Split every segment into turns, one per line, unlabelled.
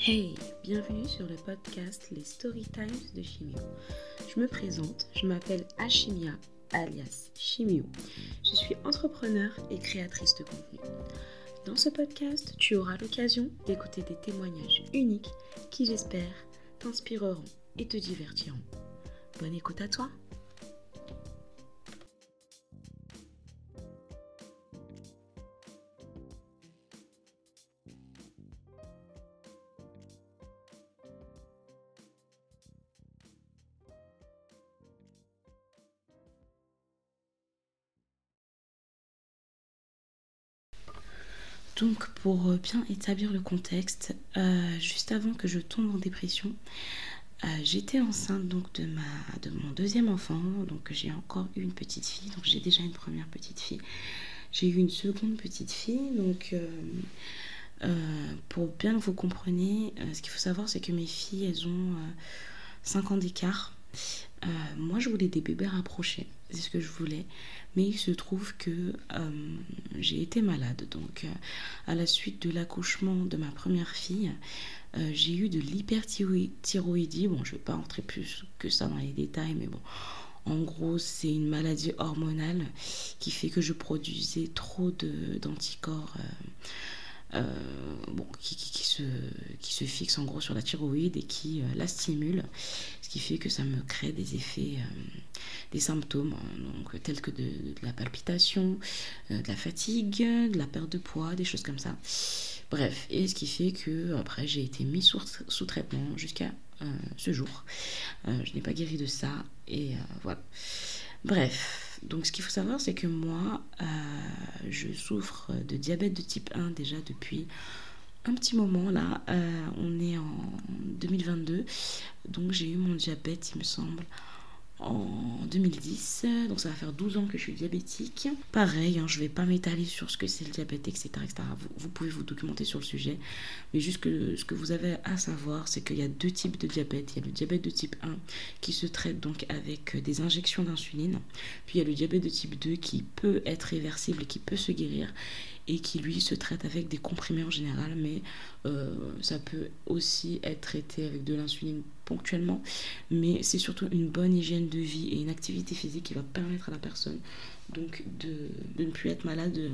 Hey, bienvenue sur le podcast Les Story Times de Chimio. Je me présente, je m'appelle Ashimia alias Chimio. Je suis entrepreneur et créatrice de contenu. Dans ce podcast, tu auras l'occasion d'écouter des témoignages uniques qui, j'espère, t'inspireront et te divertiront. Bonne écoute à toi! Pour euh, bien établir le contexte, euh, juste avant que je tombe en dépression, euh, j'étais enceinte donc de, mon deuxième enfant, donc j'ai encore eu une petite fille, donc j'ai déjà une première petite fille. J'ai eu une seconde petite fille, donc pour bien que vous compreniez, ce qu'il faut savoir c'est que mes filles, elles ont 5 ans d'écart. moi je voulais des bébés rapprochés, c'est ce que je voulais. Mais il se trouve que euh, j'ai été malade. Donc, euh, à la suite de l'accouchement de ma première fille, euh, j'ai eu de l'hyperthyroïdie. Bon, je ne vais pas entrer plus que ça dans les détails, mais bon. En gros, c'est une maladie hormonale qui fait que je produisais trop d'anticorps. qui, se, qui se fixe en gros sur la thyroïde et qui la stimule, ce qui fait que ça me crée des effets des symptômes, hein, donc, tels que de, la palpitation, euh, de la fatigue, de la perte de poids, des choses comme ça. Bref, et ce qui fait que après j'ai été mis sous, sous traitement jusqu'à euh, ce jour. Euh, je n'ai pas guéri de ça et voilà. Bref, donc ce qu'il faut savoir c'est que moi je souffre de diabète de type 1 déjà depuis un petit moment là. on est en 2022, donc j'ai eu mon diabète il me semble en 2010. Donc ça va faire 12 ans que je suis diabétique. Pareil, hein, je vais pas m'étaler sur ce que c'est le diabète, etc. Vous, pouvez vous documenter sur le sujet. Mais juste ce que vous avez à savoir, c'est qu'il y a deux types de diabète. Il y a le diabète de type 1 qui se traite donc avec des injections d'insuline. Puis il y a le diabète de type 2 qui peut être réversible, qui peut se guérir et qui lui se traite avec des comprimés en général, mais euh, ça peut aussi être traité avec de l'insuline ponctuellement. Mais c'est surtout une bonne hygiène de vie et une activité physique qui va permettre à la personne donc de, ne plus être malade de,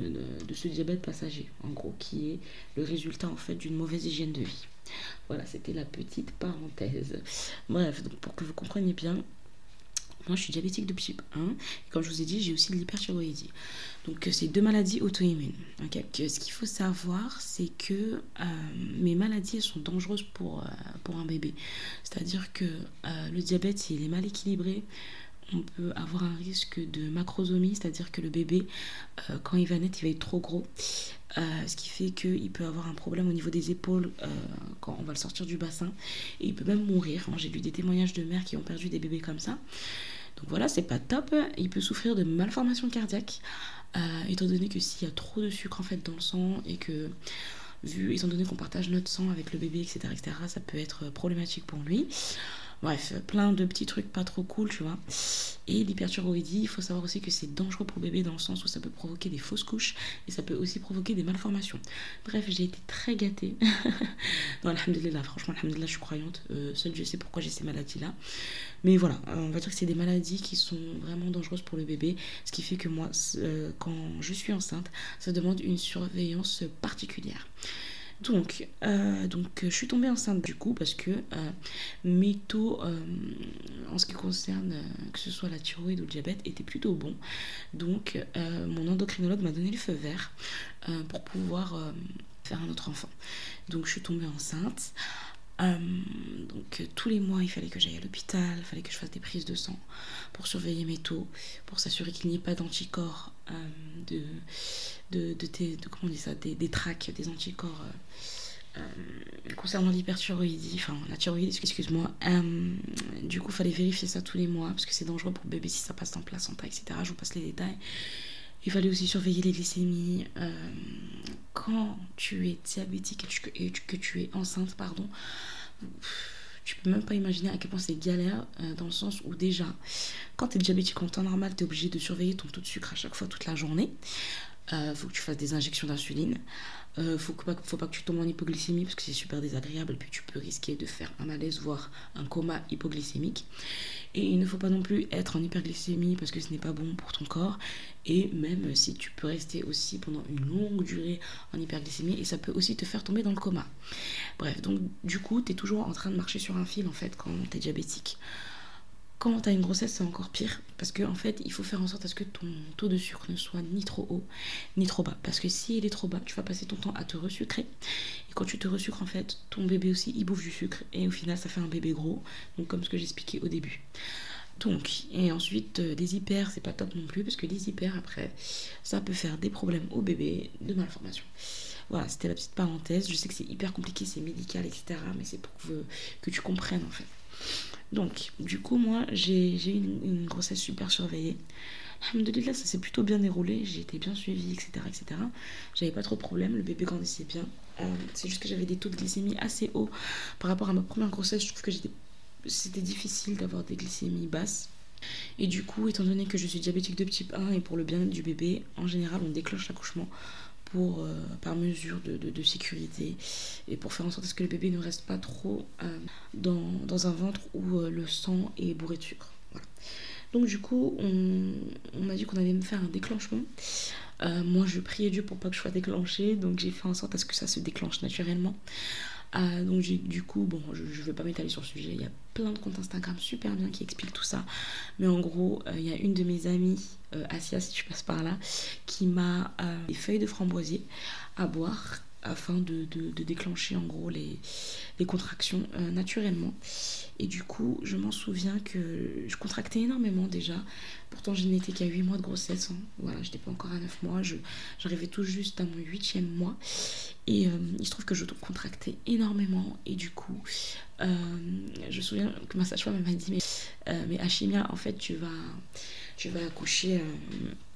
de, ce diabète passager, en gros, qui est le résultat en fait d'une mauvaise hygiène de vie. Voilà, c'était la petite parenthèse. Bref, donc pour que vous compreniez bien, moi, je suis diabétique de type 1. Et comme je vous ai dit, j'ai aussi de l'hyperthyroïdie. Donc, euh, c'est deux maladies auto-immunes. Ce qu'il faut savoir, c'est que euh, mes maladies sont dangereuses pour, euh, pour un bébé. C'est-à-dire que le diabète, s'il est mal équilibré, on peut avoir un risque de macrosomie, c'est-à-dire que le bébé, quand il va naître, il va être trop gros. ce qui fait qu'il peut avoir un problème au niveau des épaules quand on va le sortir du bassin. Et il peut même mourir. J'ai lu des témoignages de mères qui ont perdu des bébés comme ça. Donc voilà, c'est pas top. Il peut souffrir de malformations cardiaques, euh, étant donné que s'il y a trop de sucre en fait dans le sang et que vu étant donné qu'on partage notre sang avec le bébé, etc., etc., ça peut être problématique pour lui. Bref, plein de petits trucs pas trop cool, tu vois. Et l'hyperthyroïdie, il faut savoir aussi que c'est dangereux pour bébé dans le sens où ça peut provoquer des fausses couches et ça peut aussi provoquer des malformations. Bref, j'ai été très gâtée. non, alhamdoulilah, franchement, alhamdoulilah, je suis croyante. Euh, seul je sais pourquoi j'ai ces maladies-là. Mais voilà, on va dire que c'est des maladies qui sont vraiment dangereuses pour le bébé. Ce qui fait que moi, euh, quand je suis enceinte, ça demande une surveillance particulière. Donc, euh, donc, je suis tombée enceinte du coup parce que euh, mes taux euh, en ce qui concerne que ce soit la thyroïde ou le diabète étaient plutôt bons. Donc, mon endocrinologue m'a donné le feu vert pour pouvoir faire un autre enfant. Donc, je suis tombée enceinte. Donc tous les mois, il fallait que j'aille à l'hôpital, il fallait que je fasse des prises de sang pour surveiller mes taux, pour s'assurer qu'il n'y ait pas d'anticorps de, de, de, de, comment dit ça, des, des des anticorps euh, euh, concernant l'hyperthyroïdie, enfin la thyroïdie, excuse-moi. Euh, du coup, il fallait vérifier ça tous les mois parce que c'est dangereux pour bébé si ça passe dans placenta, etc. Je vous passe les détails. Il fallait aussi surveiller les glycémies. Quand tu es diabétique et, que tu es enceinte, pardon, tu peux même pas imaginer à quel point c'est galère dans le sens où déjà, quand tu es diabétique en temps normal, tu es obligé de surveiller ton taux de sucre à chaque fois toute la journée. Il faut que tu fasses des injections d'insuline. Euh, faut, faut pas que tu tombes en hypoglycémie parce que c'est super désagréable et puis tu peux risquer de faire un malaise, voire un coma hypoglycémique. Et il ne faut pas non plus être en hyperglycémie parce que ce n'est pas bon pour ton corps. Et même si tu peux rester aussi pendant une longue durée en hyperglycémie et ça peut aussi te faire tomber dans le coma. Bref, donc du coup, tu es toujours en train de marcher sur un fil en fait quand tu es diabétique. Quand tu as une grossesse, c'est encore pire. Parce qu'en en fait, il faut faire en sorte à ce que ton taux de sucre ne soit ni trop haut, ni trop bas. Parce que s'il est trop bas, tu vas passer ton temps à te resucrer. Et quand tu te resucres, en fait, ton bébé aussi, il bouffe du sucre. Et au final, ça fait un bébé gros. Donc, comme ce que j'expliquais au début. Donc, et ensuite, euh, des hyper, c'est pas top non plus. Parce que les hyper, après, ça peut faire des problèmes au bébé, de malformation. Voilà, c'était la petite parenthèse. Je sais que c'est hyper compliqué, c'est médical, etc. Mais c'est pour que tu comprennes, en fait. Donc, du coup, moi, j'ai eu une, grossesse super surveillée. Alhamdulillah, ça s'est plutôt bien déroulé. J'ai été bien suivie, etc. etc. J'avais pas trop de problèmes. Le bébé grandissait bien. Euh, c'est juste que j'avais des taux de glycémie assez hauts par rapport à ma première grossesse. Je trouve que c'était difficile d'avoir des glycémies basses. Et du coup, étant donné que je suis diabétique de type 1 et pour le bien-être du bébé, en général, on déclenche l'accouchement pour, euh, par mesure de, de, sécurité et pour faire en sorte que le bébé ne reste pas trop euh, dans, dans, un ventre où euh, le sang est bourré de sucre. Donc du coup, on, on m'a dit qu'on allait me faire un déclenchement. moi, je priais Dieu pour pas que je sois déclenchée, donc j'ai fait en sorte à ce que ça se déclenche naturellement. Euh, donc du coup, bon, je ne vais pas m'étaler sur le sujet, il y a plein de comptes Instagram super bien qui expliquent tout ça. Mais en gros, euh, il y a une de mes amies, euh, si tu passes par là, qui m'a des feuilles de framboisier à boire afin de, déclencher en gros les, les contractions naturellement. Et du coup, je m'en souviens que je contractais énormément déjà. Pourtant, je n'étais qu'à 8 mois de grossesse. Hein. Voilà, je n'étais pas encore à 9 mois. J'arrivais tout juste à mon 8e mois. Et euh, il se trouve que je contractais énormément. Et du coup, euh, je me souviens que ma sage-femme m'a dit Mais, euh, mais Hachimia, en fait, tu vas, tu vas accoucher.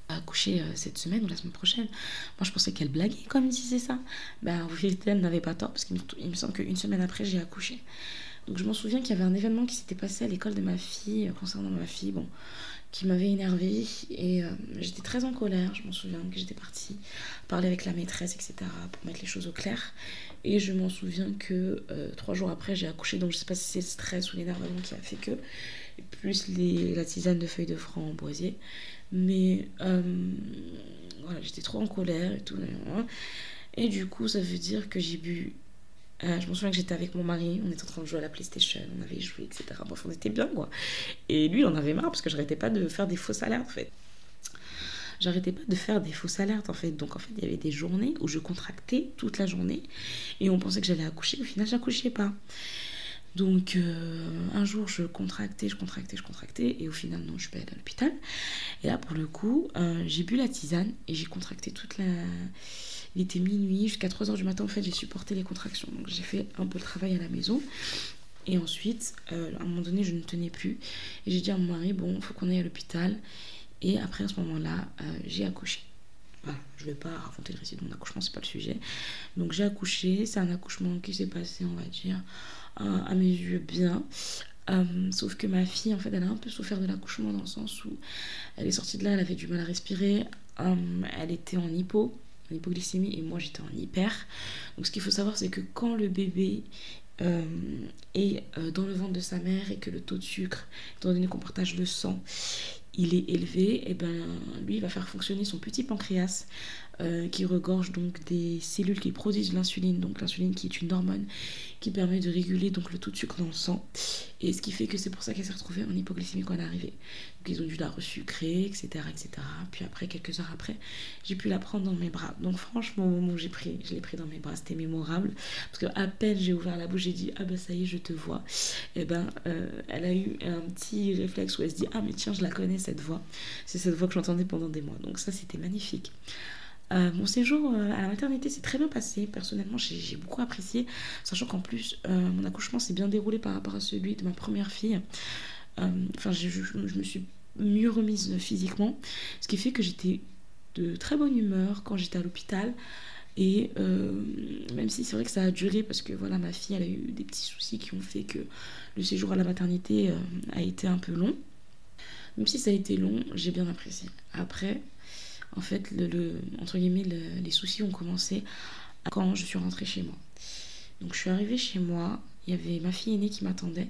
Accoucher cette semaine ou la semaine prochaine. Moi, je pensais qu'elle blaguait comme elle disait ça. Ben, en vérité, elle n'avait pas tort parce qu'il me, me semble qu'une semaine après, j'ai accouché. Donc je m'en souviens qu'il y avait un événement qui s'était passé à l'école de ma fille, euh, concernant ma fille, bon, qui m'avait énervée. Et euh, j'étais très en colère. Je m'en souviens que j'étais partie parler avec la maîtresse, etc., pour mettre les choses au clair. Et je m'en souviens que euh, trois jours après, j'ai accouché. Donc je sais pas si c'est le stress ou l'énervement qui a fait que. plus la tisane de feuilles de framboisier. Mais voilà, j'étais trop en colère et tout. Et du coup, ça veut dire que j'ai bu euh, je me souviens que j'étais avec mon mari, on était en train de jouer à la PlayStation, on avait joué, etc. Bref, on était bien, quoi. Et lui, il en avait marre parce que j'arrêtais pas de faire des fausses alertes, en fait. J'arrêtais pas de faire des fausses alertes, en fait. Donc, en fait, il y avait des journées où je contractais toute la journée et on pensait que j'allais accoucher. Au final, j'accouchais pas. Donc, euh, un jour, je contractais, je contractais, je contractais, et au final, non, je suis pas allée à l'hôpital. Et là, pour le coup, euh, j'ai bu la tisane et j'ai contracté toute la il était minuit, jusqu'à 3h du matin, en fait, j'ai supporté les contractions. Donc j'ai fait un peu le travail à la maison. Et ensuite, euh, à un moment donné, je ne tenais plus. Et j'ai dit à mon mari, bon, faut qu'on aille à l'hôpital. Et après, à ce moment-là, j'ai accouché. Je ne vais pas raconter le récit de mon accouchement, c'est pas le sujet. Donc j'ai accouché, c'est un accouchement qui s'est passé, on va dire, euh, à mes yeux bien. sauf que ma fille, en fait, elle a un peu souffert de l'accouchement dans le sens où elle est sortie de là, elle avait du mal à respirer, elle était en hypo, hypoglycémie et moi j'étais en hyper. Donc ce qu'il faut savoir c'est que quand le bébé euh, est euh, dans le ventre de sa mère et que le taux de sucre, étant donné qu'on partage le sang, il est élevé, et eh ben lui va faire fonctionner son petit pancréas euh, qui regorge donc des cellules qui produisent l'insuline, donc l'insuline qui est une hormone qui permet de réguler donc le taux de sucre dans le sang. Et ce qui fait que c'est pour ça qu'elle s'est retrouvée en hypoglycémie quand elle est arrivée. Donc ils ont dû la resucrer, etc., etc. Puis après, quelques heures après, j'ai pu la prendre dans mes bras. Donc franchement, au moment où j'ai pris, je l'ai pris dans mes bras, c'était mémorable. Parce que à peine j'ai ouvert la bouche, j'ai dit, ah ben ça y est, je te vois. Et eh ben, euh, elle a eu un petit réflexe où elle se dit, ah mais tiens, je la connais cette voix. C'est cette voix que j'entendais pendant des mois. Donc ça, c'était magnifique. Euh, mon séjour euh, à la maternité s'est très bien passé. Personnellement, j'ai beaucoup apprécié, sachant qu'en plus, euh, mon accouchement s'est bien déroulé par rapport à celui de ma première fille. Enfin, je, me suis mieux remise physiquement, ce qui fait que j'étais de très bonne humeur quand j'étais à l'hôpital. Et même si c'est vrai que ça a duré parce que voilà, ma fille a eu des petits soucis qui ont fait que le séjour à la maternité a été un peu long. Même si ça a été long, j'ai bien apprécié. Après, En fait, entre guillemets, les soucis ont commencé quand je suis rentrée chez moi. Donc je suis arrivée chez moi, il y avait ma fille aînée qui m'attendait.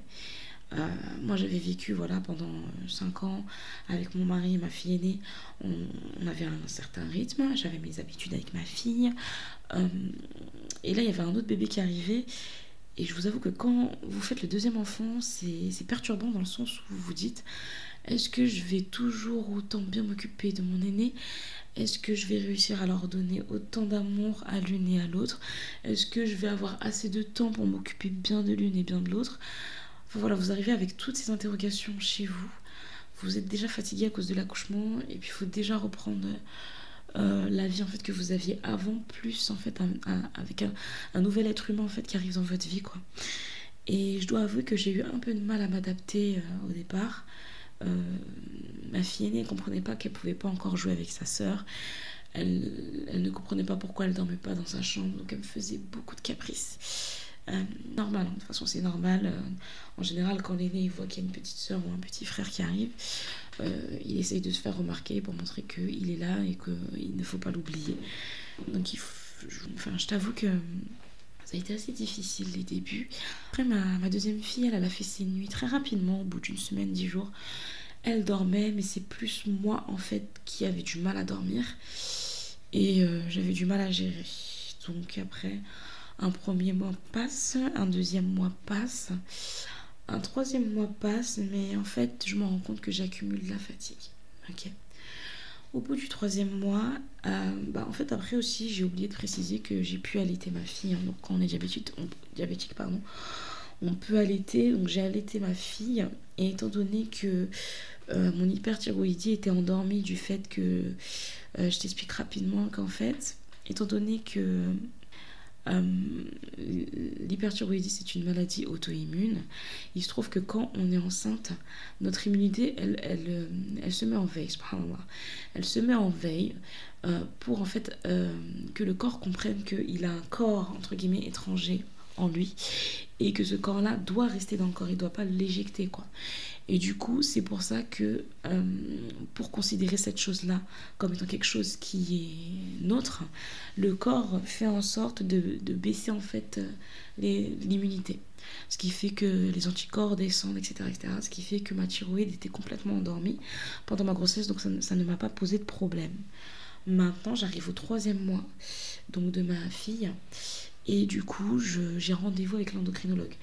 Euh, moi, j'avais vécu voilà, pendant 5 ans avec mon mari et ma fille aînée. On, avait un certain rythme, j'avais mes habitudes avec ma fille. Euh, et là, il y avait un autre bébé qui arrivait. Et je vous avoue que quand vous faites le deuxième enfant, c'est perturbant dans le sens où vous vous dites est-ce que je vais toujours autant bien m'occuper de mon aîné? Est-ce que je vais réussir à leur donner autant d'amour à l'une et à l'autre? Est-ce que je vais avoir assez de temps pour m'occuper bien de l'une et bien de l'autre? Voilà, vous arrivez avec toutes ces interrogations chez vous. Vous êtes déjà fatigué à cause de l'accouchement et puis il faut déjà reprendre euh, la vie en fait que vous aviez avant plus en fait avec un, nouvel être humain en fait qui arrive dans votre vie quoi. Et je dois avouer que j'ai eu un peu de mal à m'adapter euh, au départ. Euh, ma fille aînée ne comprenait pas qu'elle pouvait pas encore jouer avec sa sœur. Elle, ne comprenait pas pourquoi elle dormait pas dans sa chambre, donc elle me faisait beaucoup de caprices. Euh, normal, hein. de toute façon c'est normal. Euh, en général, quand l'aîné voit qu'il y a une petite soeur ou un petit frère qui arrive, il essaye de se faire remarquer pour montrer qu'il est là et qu'il ne faut pas l'oublier. Donc je t'avoue que ça a été assez difficile les débuts. Après, ma, deuxième fille, elle, elle, a fait ses nuits très rapidement, au bout d'une semaine, dix jours. Elle dormait, mais c'est plus moi en fait qui avait du mal à dormir et j'avais du mal à gérer. Donc après, un premier mois passe, un deuxième mois passe, un troisième mois passe, mais en fait, je me rends compte que j'accumule de la fatigue. Ok. Au bout du troisième mois, euh, bah en fait après aussi j'ai oublié de préciser que j'ai pu allaiter ma fille. Hein. donc quand on est diabétique, on, pardon, on peut allaiter. Donc j'ai allaité ma fille et étant donné que euh, mon hyperthyroïdie était endormie du fait que euh, je t'explique rapidement qu'en fait, étant donné que euh, l'hyperthyroïdie, c'est une maladie auto-immune. Il se trouve que quand on est enceinte, notre immunité, elle, elle, euh, elle se met en veille, Elle se met en veille euh, pour en fait que le corps comprenne qu'il a un corps, entre guillemets, étranger en lui et que ce corps-là doit rester dans le corps, il doit pas l'éjecter, quoi. Et du coup, c'est pour ça que euh, pour considérer cette chose-là comme étant quelque chose qui est nôtre, le corps fait en sorte de, baisser en fait euh, l'immunité. Ce qui fait que les anticorps descendent, etc., etc. Ce qui fait que ma thyroïde était complètement endormie pendant ma grossesse, donc ça ne m'a pas posé de problème. Maintenant, j'arrive au troisième mois donc de ma fille et du coup, j'ai rendez-vous avec l'endocrinologue.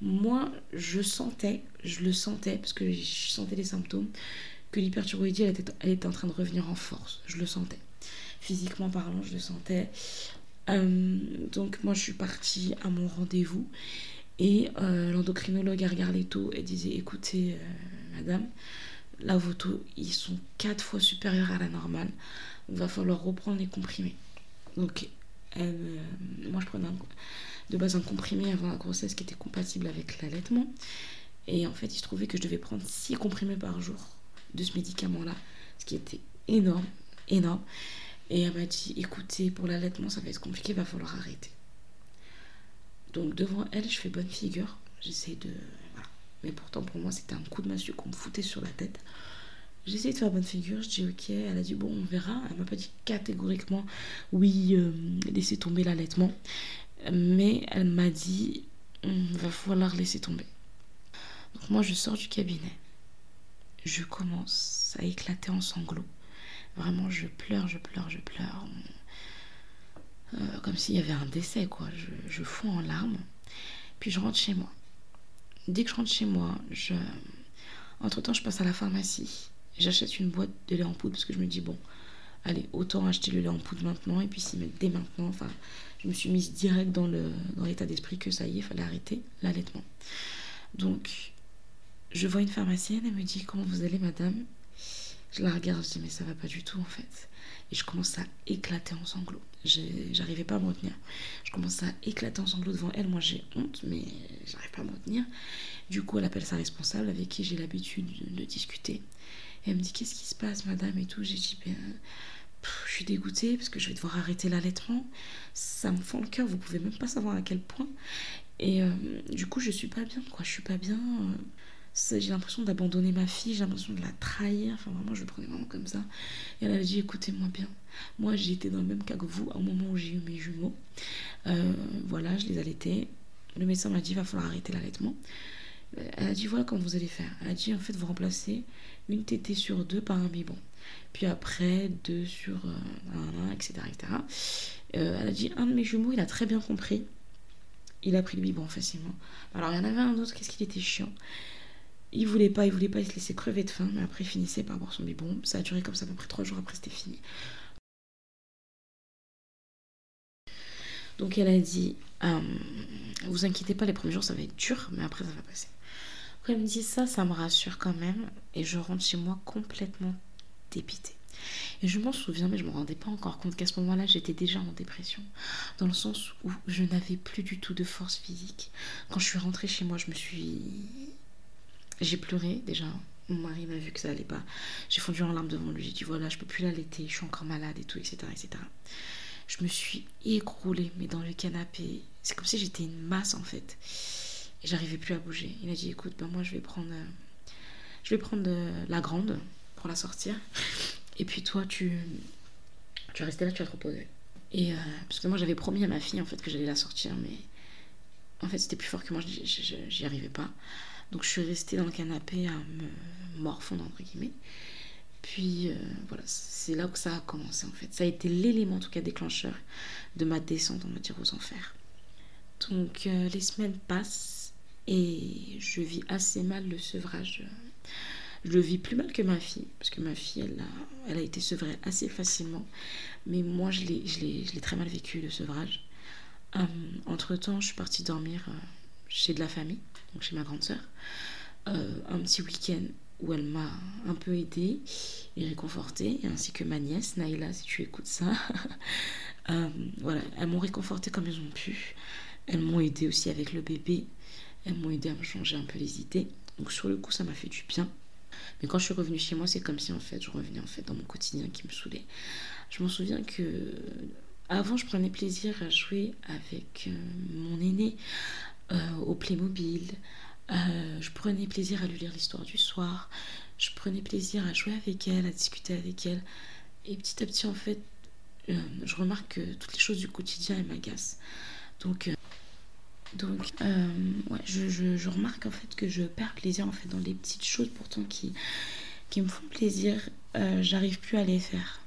Moi, je sentais, je le sentais, parce que je sentais les symptômes, que l'hyperthyroïdie, elle était, elle était en train de revenir en force. Je le sentais. Physiquement parlant, je le sentais. Euh, donc moi, je suis partie à mon rendez-vous. Et euh, l'endocrinologue a regardé tout et disait, écoutez, euh, madame, la vos taux, ils sont quatre fois supérieurs à la normale. Il va falloir reprendre les comprimés. Donc, moi, je prenais de base un comprimé avant la grossesse qui était compatible avec l'allaitement. Et en fait, il se trouvait que je devais prendre 6 comprimés par jour de ce médicament-là, ce qui était énorme, énorme. Et elle m'a dit, écoutez, pour l'allaitement, ça va être compliqué, va falloir arrêter. Donc devant elle, je fais bonne figure. J'essaie de... Voilà. Mais pourtant, pour moi, c'était un coup de massue qu'on me foutait sur la tête. J'essaie de faire bonne figure, je dis ok, elle a dit bon, on verra. Elle m'a pas dit catégoriquement oui, euh, laissez tomber l'allaitement. Mais elle m'a dit, va falloir laisser tomber. Donc moi, je sors du cabinet. Je commence à éclater en sanglots. Vraiment, je pleure, je pleure, je pleure. Euh, comme s'il y avait un décès, quoi. Je, je fonds en larmes. Puis je rentre chez moi. Dès que je rentre chez moi, je... Entre-temps, je passe à la pharmacie. J'achète une boîte de lait en poudre parce que je me dis, bon, allez, autant acheter le lait en poudre maintenant et puis s'y mettre dès maintenant. Enfin, je me suis mise direct dans le dans l'état d'esprit que ça y est, il fallait arrêter l'allaitement. Donc, je vois une pharmacienne, elle me dit Comment vous allez, madame? Je la regarde, je dis Mais ça va pas du tout en fait. Et je commence à éclater en sanglots. J'arrivais pas à me retenir. Je commence à éclater en sanglots devant elle. Moi, j'ai honte, mais j'arrive pas à me retenir. Du coup, elle appelle sa responsable avec qui j'ai l'habitude de, discuter. Et elle me dit Qu'est-ce qui se passe, madame Et tout. J'ai dit Ben je suis dégoûtée parce que je vais devoir arrêter l'allaitement. Ça me fend le cœur, vous pouvez même pas savoir à quel point. Et euh, du coup, je suis pas bien, quoi. Je suis pas bien. Euh, j'ai l'impression d'abandonner ma fille, j'ai l'impression de la trahir. Enfin, vraiment, je le prenais vraiment comme ça. Et elle a dit Écoutez-moi bien, moi j'ai été dans le même cas que vous au moment où j'ai eu mes jumeaux. Euh, voilà, je les allaitais. Le médecin m'a dit Il va falloir arrêter l'allaitement. Elle a dit Voilà comment vous allez faire. Elle a dit En fait, vous remplacez une tétée sur deux par un biberon. Puis après, deux sur euh, un, etc. etc. Euh, elle a dit Un de mes jumeaux, il a très bien compris. Il a pris le biberon facilement. Alors, il y en avait un autre, qu'est-ce qu'il était chiant il voulait pas, il voulait pas, il se laissait crever de faim, mais après il finissait par boire son biberon. Ça a duré comme ça à peu près trois jours après, c'était fini. Donc elle a dit, euh, vous inquiétez pas, les premiers jours ça va être dur, mais après ça va passer. Après elle me dit ça, ça me rassure quand même, et je rentre chez moi complètement dépitée. Et je m'en souviens, mais je ne me rendais pas encore compte qu'à ce moment-là, j'étais déjà en dépression. Dans le sens où je n'avais plus du tout de force physique. Quand je suis rentrée chez moi, je me suis j'ai pleuré déjà. Mon mari m'a vu que ça allait pas. J'ai fondu en larmes devant lui. J'ai dit voilà, je peux plus l'allaiter, je suis encore malade et tout, etc. etc. Je me suis écroulée, mais dans le canapé. C'est comme si j'étais une masse en fait. Et j'arrivais plus à bouger. Il a dit écoute, ben moi je vais prendre, euh, je vais prendre euh, la grande pour la sortir. Et puis toi, tu, tu vas là, tu vas te reposer. Et euh, parce que moi j'avais promis à ma fille en fait que j'allais la sortir, mais en fait c'était plus fort que moi, j'y arrivais pas. Donc je suis restée dans le canapé à me morfondre entre guillemets. Puis voilà, c'est là où ça a commencé en fait. Ça a été l'élément en tout cas déclencheur de ma descente, on va dire, aux enfers. Donc les semaines passent et je vis assez mal le sevrage. Je le vis plus mal que ma fille, parce que ma fille, elle a, été sevrée assez facilement. Mais moi, je l'ai très mal vécu, le sevrage. Euh, entre-temps, je suis partie dormir chez de la famille chez ma grande sœur, euh, un petit week-end où elle m'a un peu aidée et réconfortée, ainsi que ma nièce, Naïla, si tu écoutes ça. Euh, voilà, elles m'ont réconfortée comme elles ont pu. Elles m'ont aidée aussi avec le bébé. Elles m'ont aidé à me changer un peu les idées. Donc sur le coup, ça m'a fait du bien. Mais quand je suis revenue chez moi, c'est comme si en fait je revenais en fait dans mon quotidien qui me saoulait. Je m'en souviens que avant, je prenais plaisir à jouer avec euh, mon aîné, euh, au Playmobil. Euh, je prenais plaisir à lui lire l'histoire du soir. Je prenais plaisir à jouer avec elle, à discuter avec elle. Et petit à petit, en fait, je remarque que toutes les choses du quotidien, elles m'agacent. Donc, donc ouais, je, je, remarque en fait que je perds plaisir en fait dans les petites choses pourtant qui, qui me font plaisir. j'arrive plus à les faire.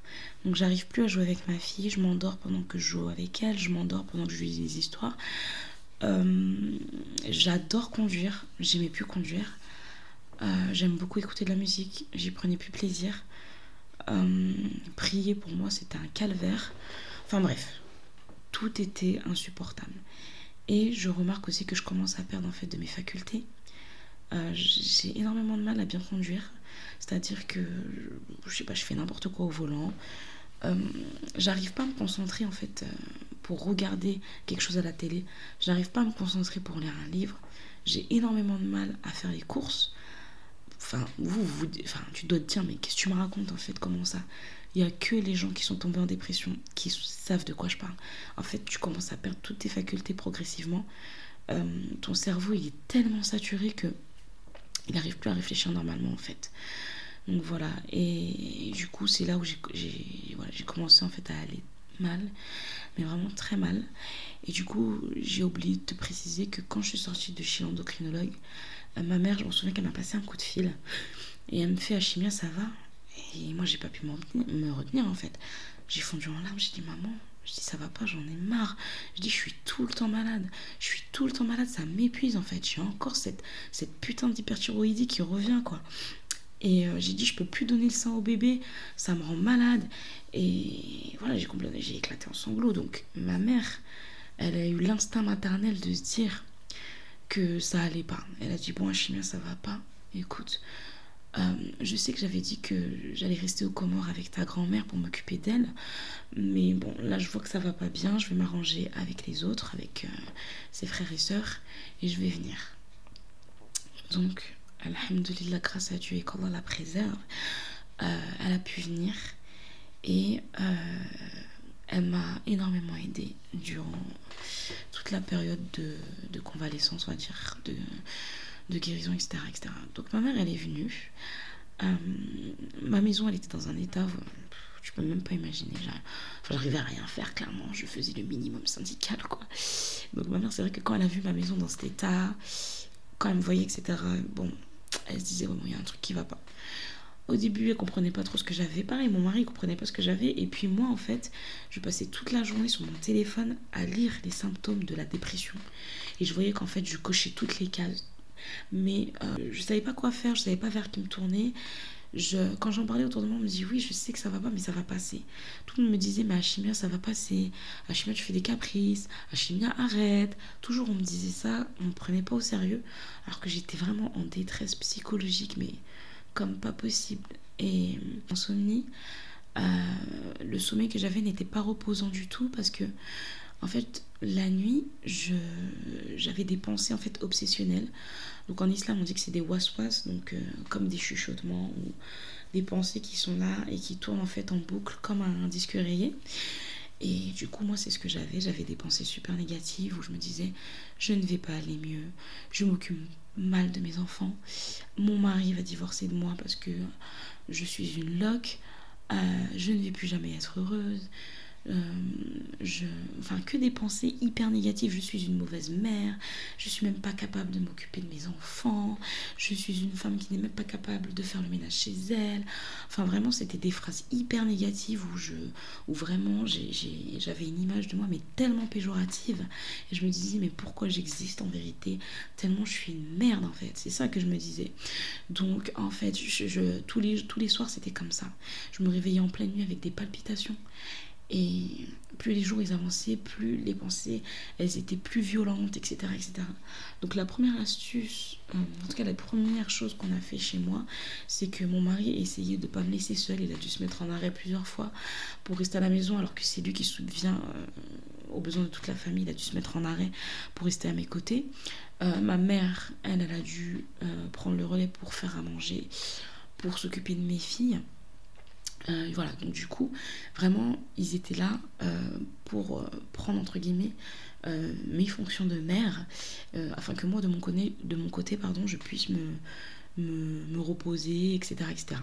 Donc j'arrive plus à jouer avec ma fille, je m'endors pendant que je joue avec elle, je m'endors pendant que je lis des histoires. Euh, j'adore conduire, j'aimais plus conduire. Euh, j'aime beaucoup écouter de la musique, j'y prenais plus plaisir. Euh, prier pour moi c'était un calvaire. Enfin bref, tout était insupportable. Et je remarque aussi que je commence à perdre en fait de mes facultés. j'ai énormément de mal à bien conduire. C'est-à-dire que je sais pas, fais n'importe quoi au volant. J'arrive pas à me concentrer en fait pour regarder quelque chose à la télé. Je n'arrive pas à me concentrer pour lire un livre. J'ai énormément de mal à faire les courses. Enfin, vous, vous tu dois te dire, mais qu'est-ce que tu me racontes en fait Comment ça Il n'y a que les gens qui sont tombés en dépression qui savent de quoi je parle. En fait, tu commences à perdre toutes tes facultés progressivement. Euh, ton cerveau, il est tellement saturé que il n'arrive plus à réfléchir normalement en fait. Donc voilà, et du coup, c'est là où j'ai commencé en fait à aller mal mais vraiment très mal. Et du coup, j'ai oublié de te préciser que quand je suis sortie de chez l'endocrinologue, euh, ma mère, je me souviens qu'elle m'a passé un coup de fil. Et elle me fait Achimia, ça va? Et moi, j'ai pas pu me retenir en fait. J'ai fondu en larmes, j'ai dit Maman, je dis ça va pas, j'en ai marre. Je dis je suis tout le temps malade. Je suis tout le temps malade, ça m'épuise en fait. J'ai encore cette, cette putain d'hyperthyroïdie qui revient quoi. Et euh, j'ai dit, je peux plus donner le sein au bébé, ça me rend malade. Et voilà, j'ai j'ai éclaté en sanglots. Donc ma mère, elle a eu l'instinct maternel de se dire que ça allait pas. Elle a dit, bon, chimien, ça va pas. Écoute, euh, je sais que j'avais dit que j'allais rester au Comores avec ta grand-mère pour m'occuper d'elle. Mais bon, là, je vois que ça va pas bien. Je vais m'arranger avec les autres, avec euh, ses frères et sœurs. Et je vais venir. Donc, Alhamdulillah, grâce à Dieu et qu'Allah la préserve, euh, elle a pu venir et elle m'a énormément aidée durant toute la période de, convalescence, on va dire, de guérison, etc., etc. Donc ma mère, elle est venue. Euh, ma maison, elle était dans un état où je peux même pas imaginer. J'arrivais à rien faire, clairement. Je faisais le minimum syndical, quoi. Donc ma mère, c'est vrai que quand elle a vu ma maison dans cet état, quand elle me voyait, etc., bon, elle se disait, oh, il y a un truc qui va pas. Au début, elle comprenait pas trop ce que j'avais. Pareil, mon mari comprenait pas ce que j'avais. Et puis moi, en fait, je passais toute la journée sur mon téléphone à lire les symptômes de la dépression. Et je voyais qu'en fait, je cochais toutes les cases. Mais euh, je savais pas quoi faire, je savais pas vers qui me tourner. Je, quand j'en parlais autour de moi, on me dit oui, je sais que ça va pas, mais ça va passer. Tout le monde me disait, mais Achimia, ça va passer. Achimia, tu fais des caprices. Achimia, arrête. Toujours, on me disait ça, on me prenait pas au sérieux. Alors que j'étais vraiment en détresse psychologique, mais comme pas possible. Et en somnie, euh, le sommeil que j'avais n'était pas reposant du tout parce que, en fait, la nuit, j'avais des pensées en fait obsessionnelles. Donc en islam, on dit que c'est des waswas, donc euh, comme des chuchotements ou des pensées qui sont là et qui tournent en fait en boucle comme un, disque rayé. Et du coup, moi, c'est ce que j'avais. J'avais des pensées super négatives où je me disais, je ne vais pas aller mieux, je m'occupe mal de mes enfants. Mon mari va divorcer de moi parce que je suis une loque. Euh, je ne vais plus jamais être heureuse. Euh, je, enfin, que des pensées hyper négatives. Je suis une mauvaise mère, je suis même pas capable de m'occuper de mes enfants, je suis une femme qui n'est même pas capable de faire le ménage chez elle. Enfin, vraiment, c'était des phrases hyper négatives où, je, où vraiment j'avais une image de moi, mais tellement péjorative. Et je me disais, mais pourquoi j'existe en vérité? Tellement je suis une merde en fait. C'est ça que je me disais. Donc, en fait, je, tous, les, tous les soirs, c'était comme ça. Je me réveillais en pleine nuit avec des palpitations. Et plus les jours ils avançaient, plus les pensées elles étaient plus violentes, etc. etc. Donc la première astuce, euh, en tout cas la première chose qu'on a fait chez moi, c'est que mon mari essayait de ne pas me laisser seule. Il a dû se mettre en arrêt plusieurs fois pour rester à la maison alors que c'est lui qui subvient euh, aux besoins de toute la famille. Il a dû se mettre en arrêt pour rester à mes côtés. Euh, ma mère, elle, elle a dû prendre le relais pour faire à manger, pour s'occuper de mes filles. Euh, voilà, donc du coup, vraiment, ils étaient là euh, pour euh, prendre, entre guillemets, mes fonctions de mère, afin que moi, de mon, côté, pardon, je puisse me, me, reposer, etc., etc.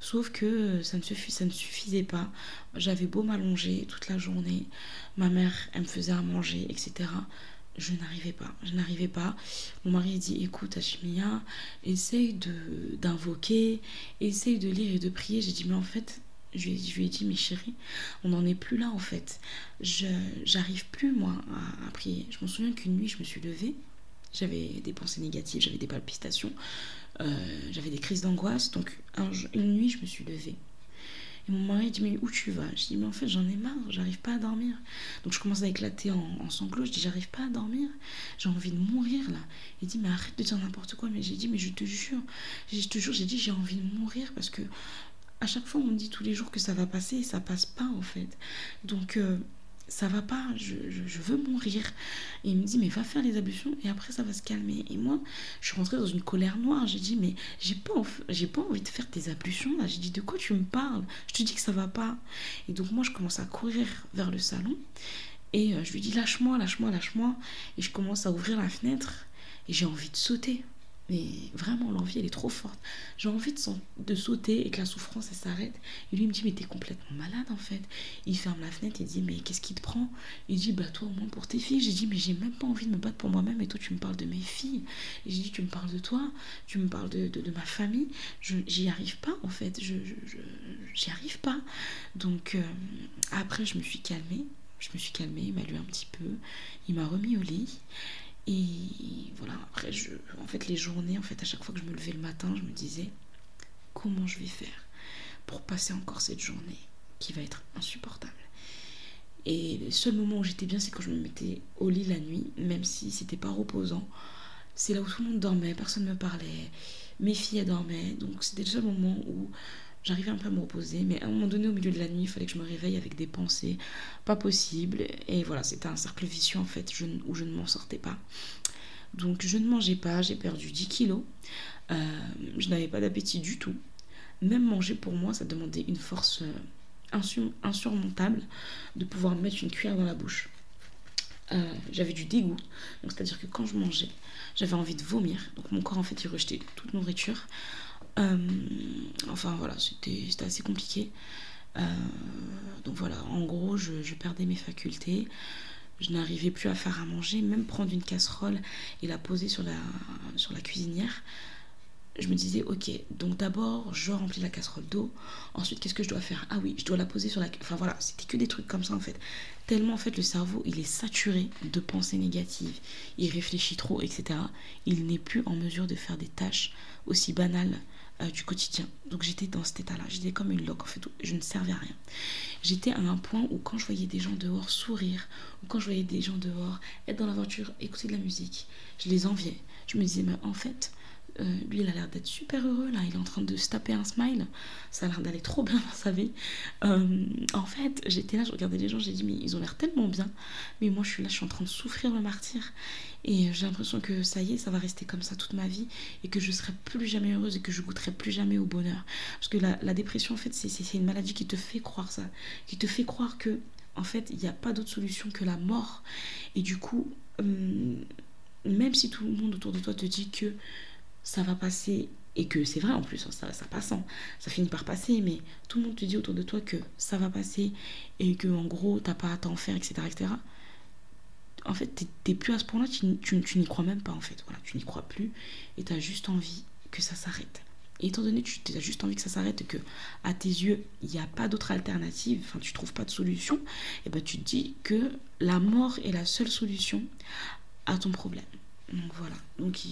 Sauf que ça ne, ça ne suffisait pas. J'avais beau m'allonger toute la journée, ma mère, elle me faisait à manger, etc je n'arrivais pas, je n'arrivais pas. Mon mari dit écoute Ashmiya, essaye de d'invoquer, essaye de lire et de prier. J'ai dit mais en fait, je lui, ai, je lui ai dit mais chérie, on n'en est plus là en fait. Je j'arrive plus moi à, prier. Je me souviens qu'une nuit je me suis levée, j'avais des pensées négatives, j'avais des palpitations, euh, j'avais des crises d'angoisse. Donc une nuit je me suis levée. Et mon mari dit Mais où tu vas? Je dis Mais en fait, j'en ai marre, j'arrive pas à dormir. Donc je commence à éclater en, sanglots. Je dis J'arrive pas à dormir, j'ai envie de mourir là. Il dit Mais arrête de dire n'importe quoi. Mais j'ai dit Mais je te jure, j'ai dit J'ai envie de mourir parce que à chaque fois, on me dit tous les jours que ça va passer et ça passe pas en fait. Donc. Euh, ça va pas, je, veux mourir. Et il me dit, mais va faire les ablutions et après ça va se calmer. Et moi, je suis rentrée dans une colère noire. J'ai dit, mais j'ai pas, j'ai pas envie de faire tes ablutions là. J'ai dit, de quoi tu me parles? Je te dis que ça va pas. Et donc, moi, je commence à courir vers le salon et euh, je lui dis, lâche-moi, lâche-moi, lâche-moi. Et je commence à ouvrir la fenêtre et j'ai envie de sauter. Mais vraiment, l'envie, elle est trop forte. J'ai envie de, sauter et que la souffrance, elle s'arrête. Et lui, il me dit, mais t'es complètement malade, en fait. Il ferme la fenêtre et dit, mais qu'est-ce qui te prend? Il dit, bah toi, au moins pour tes filles. J'ai dit, mais j'ai même pas envie de me battre pour moi-même. Et toi, tu me parles de mes filles. J'ai dit, tu me parles de toi, tu me parles de, ma famille. J'y arrive pas, en fait. Je J'y arrive pas. Donc, euh, après, je me suis calmée. Je me suis calmée, il m'a lu un petit peu. Il m'a remis au lit. Et voilà, après, je, en fait, les journées, en fait, à chaque fois que je me levais le matin, je me disais comment je vais faire pour passer encore cette journée qui va être insupportable? Et le seul moment où j'étais bien, c'est quand je me mettais au lit la nuit, même si c'était pas reposant. C'est là où tout le monde dormait, personne ne me parlait, mes filles dormaient, donc c'était le seul moment où J'arrivais un peu à me reposer, mais à un moment donné, au milieu de la nuit, il fallait que je me réveille avec des pensées pas possibles. Et voilà, c'était un cercle vicieux en fait, où je ne m'en sortais pas. Donc je ne mangeais pas, j'ai perdu 10 kilos. Euh, je n'avais pas d'appétit du tout. Même manger pour moi, ça demandait une force euh, insurmontable de pouvoir mettre une cuillère dans la bouche. euh, j'avais du dégoût. C'est-à-dire que quand je mangeais, j'avais envie de vomir. Donc mon corps en fait il rejetait toute nourriture. Euh, enfin voilà, c'était assez compliqué. donc voilà, en gros, je, je, perdais mes facultés. Je n'arrivais plus à faire à manger, même prendre une casserole et la poser sur la, sur la cuisinière je me disais, ok, donc d'abord, je remplis la casserole d'eau. Ensuite, qu'est-ce que je dois faire? Ah oui, je dois la poser sur la... Enfin voilà, c'était que des trucs comme ça en fait. Tellement en fait, le cerveau, il est saturé de pensées négatives. Il réfléchit trop, etc. Il n'est plus en mesure de faire des tâches aussi banales euh, du quotidien. Donc j'étais dans cet état-là. J'étais comme une loque en fait. Je ne servais à rien. J'étais à un point où quand je voyais des gens dehors sourire, ou quand je voyais des gens dehors être dans la voiture, écouter de la musique, je les enviais. Je me disais, mais en fait euh, lui, il a l'air d'être super heureux là. Il est en train de se taper un smile. Ça a l'air d'aller trop bien dans sa vie. Euh, en fait, j'étais là, je regardais les gens, j'ai dit, mais ils ont l'air tellement bien. Mais moi, je suis là, je suis en train de souffrir le martyr. Et j'ai l'impression que ça y est, ça va rester comme ça toute ma vie. Et que je serai plus jamais heureuse et que je goûterai plus jamais au bonheur. Parce que la, dépression, en fait, c'est une maladie qui te fait croire ça. Qui te fait croire que, en fait, il n'y a pas d'autre solution que la mort. Et du coup, hum, même si tout le monde autour de toi te dit que ça va passer et que c'est vrai en plus, ça, ça passe, hein. ça finit par passer, mais tout le monde te dit autour de toi que ça va passer et que en gros t'as pas à t'en faire, etc., etc. En fait, t'es plus à ce point-là, tu, tu, n'y crois même pas en fait, voilà, tu n'y crois plus et t'as juste envie que ça s'arrête. Et étant donné que tu as juste envie que ça s'arrête que à tes yeux il n'y a pas d'autre alternative, enfin tu trouves pas de solution, et eh ben tu te dis que la mort est la seule solution à ton problème. Donc voilà, donc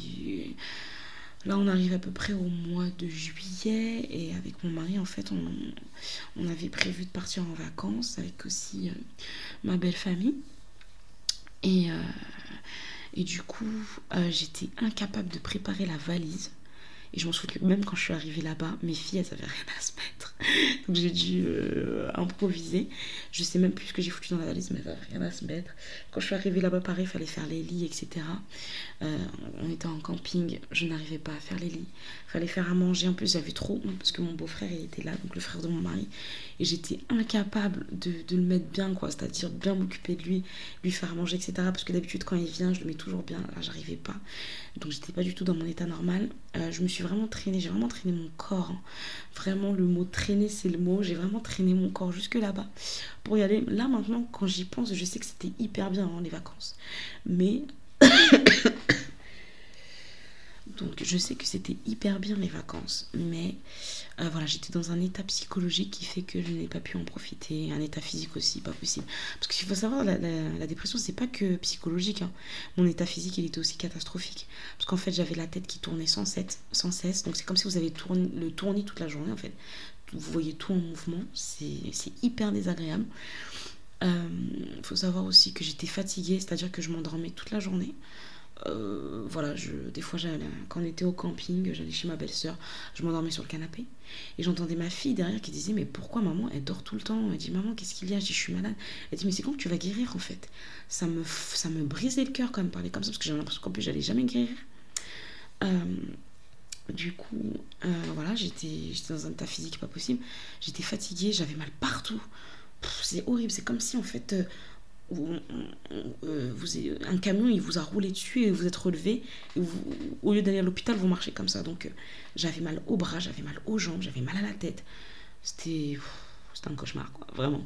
Là, on arrive à peu près au mois de juillet et avec mon mari, en fait, on, avait prévu de partir en vacances avec aussi euh, ma belle famille. Et, euh, du coup, euh, j'étais incapable de préparer la valise. Et je m'en souviens que même quand je suis arrivée là-bas, mes filles, elles avaient rien à se mettre. Donc j'ai dû euh, improviser. Je sais même plus ce que j'ai foutu dans la valise, mais elles n'avaient rien à se mettre. Quand je suis arrivée là-bas, pareil, il fallait faire les lits, etc. Euh, on était en camping, je n'arrivais pas à faire les lits. Fallait faire à manger. En plus, j'avais trop parce que mon beau-frère, il était là, donc le frère de mon mari. Et j'étais incapable de, le mettre bien, quoi. C'est-à-dire bien m'occuper de lui, lui faire manger, etc. Parce que d'habitude, quand il vient, je le mets toujours bien. Là, j'arrivais pas. Donc j'étais pas du tout dans mon état normal. Euh, je me suis vraiment traînée, j'ai vraiment traîné mon corps. Hein. Vraiment, le mot traîner, c'est le mot. J'ai vraiment traîné mon corps jusque là-bas pour y aller. Là maintenant, quand j'y pense, je sais que c'était hyper bien hein, les vacances. Mais donc je sais que c'était hyper bien les vacances, mais euh, voilà, j'étais dans un état psychologique qui fait que je n'ai pas pu en profiter, un état physique aussi, pas possible. Parce qu'il faut savoir, la, la, dépression, c'est pas que psychologique. Hein. Mon état physique, il était aussi catastrophique. Parce qu'en fait, j'avais la tête qui tournait sans cesse, sans cesse. Donc c'est comme si vous avez le tournis toute la journée, en fait. Vous voyez tout en mouvement, c'est hyper désagréable. Il euh, faut savoir aussi que j'étais fatiguée, c'est-à-dire que je m'endormais toute la journée. Euh, voilà, je, des fois, quand on était au camping, j'allais chez ma belle-sœur, je m'endormais sur le canapé. Et j'entendais ma fille derrière qui disait Mais pourquoi maman, elle dort tout le temps? Elle dit Maman, qu'est-ce qu'il y a? Je suis malade. Elle dit Mais c'est quand que tu vas guérir en fait? Ça me, ça me brisait le cœur quand même parler comme ça, parce que j'avais l'impression qu'en plus, j'allais jamais guérir. Euh, du coup, euh, voilà, j'étais dans un état physique pas possible. J'étais fatiguée, j'avais mal partout. C'est horrible, c'est comme si en fait euh, vous, un camion il vous a roulé dessus et vous êtes relevé et au lieu d'aller à l'hôpital vous marchez comme ça. Donc euh, j'avais mal au bras j'avais mal aux jambes j'avais mal à la tête. C'était un cauchemar quoi vraiment.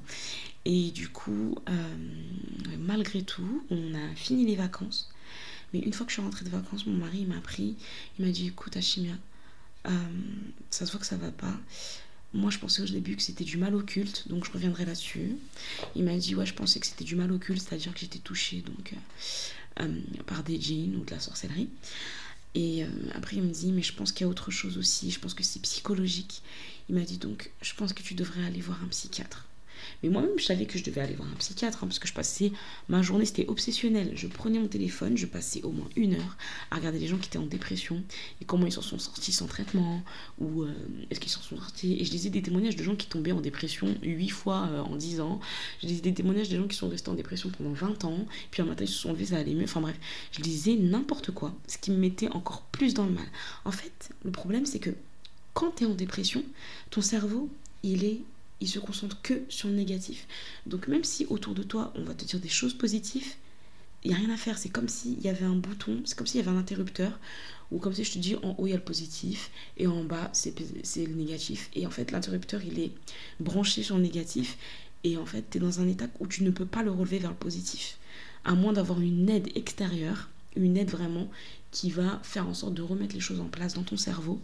Et du coup euh, malgré tout on a fini les vacances. Mais une fois que je suis rentrée de vacances mon mari m'a pris il m'a dit écoute Achimia ça se voit que ça va pas moi, je pensais au début que c'était du mal occulte, donc je reviendrai là-dessus. Il m'a dit, ouais, je pensais que c'était du mal occulte, c'est-à-dire que j'étais touchée donc, euh, euh, par des djinns ou de la sorcellerie. Et euh, après, il me dit, mais je pense qu'il y a autre chose aussi, je pense que c'est psychologique. Il m'a dit, donc, je pense que tu devrais aller voir un psychiatre. Mais moi-même, je savais que je devais aller voir un psychiatre hein, parce que je passais ma journée, c'était obsessionnel. Je prenais mon téléphone, je passais au moins une heure à regarder les gens qui étaient en dépression et comment ils s'en sont sortis sans traitement ou euh, est-ce qu'ils s'en sont sortis. Et je lisais des témoignages de gens qui tombaient en dépression huit fois euh, en 10 ans. Je lisais des témoignages de gens qui sont restés en dépression pendant 20 ans, puis un matin ils se sont levés, ça allait mieux. Enfin bref, je lisais n'importe quoi, ce qui me mettait encore plus dans le mal. En fait, le problème c'est que quand tu es en dépression, ton cerveau, il est il se concentre que sur le négatif. Donc même si autour de toi, on va te dire des choses positives, il n'y a rien à faire. C'est comme s'il y avait un bouton, c'est comme s'il y avait un interrupteur, ou comme si je te dis en haut il y a le positif, et en bas c'est le négatif. Et en fait, l'interrupteur il est branché sur le négatif, et en fait, tu es dans un état où tu ne peux pas le relever vers le positif, à moins d'avoir une aide extérieure, une aide vraiment qui va faire en sorte de remettre les choses en place dans ton cerveau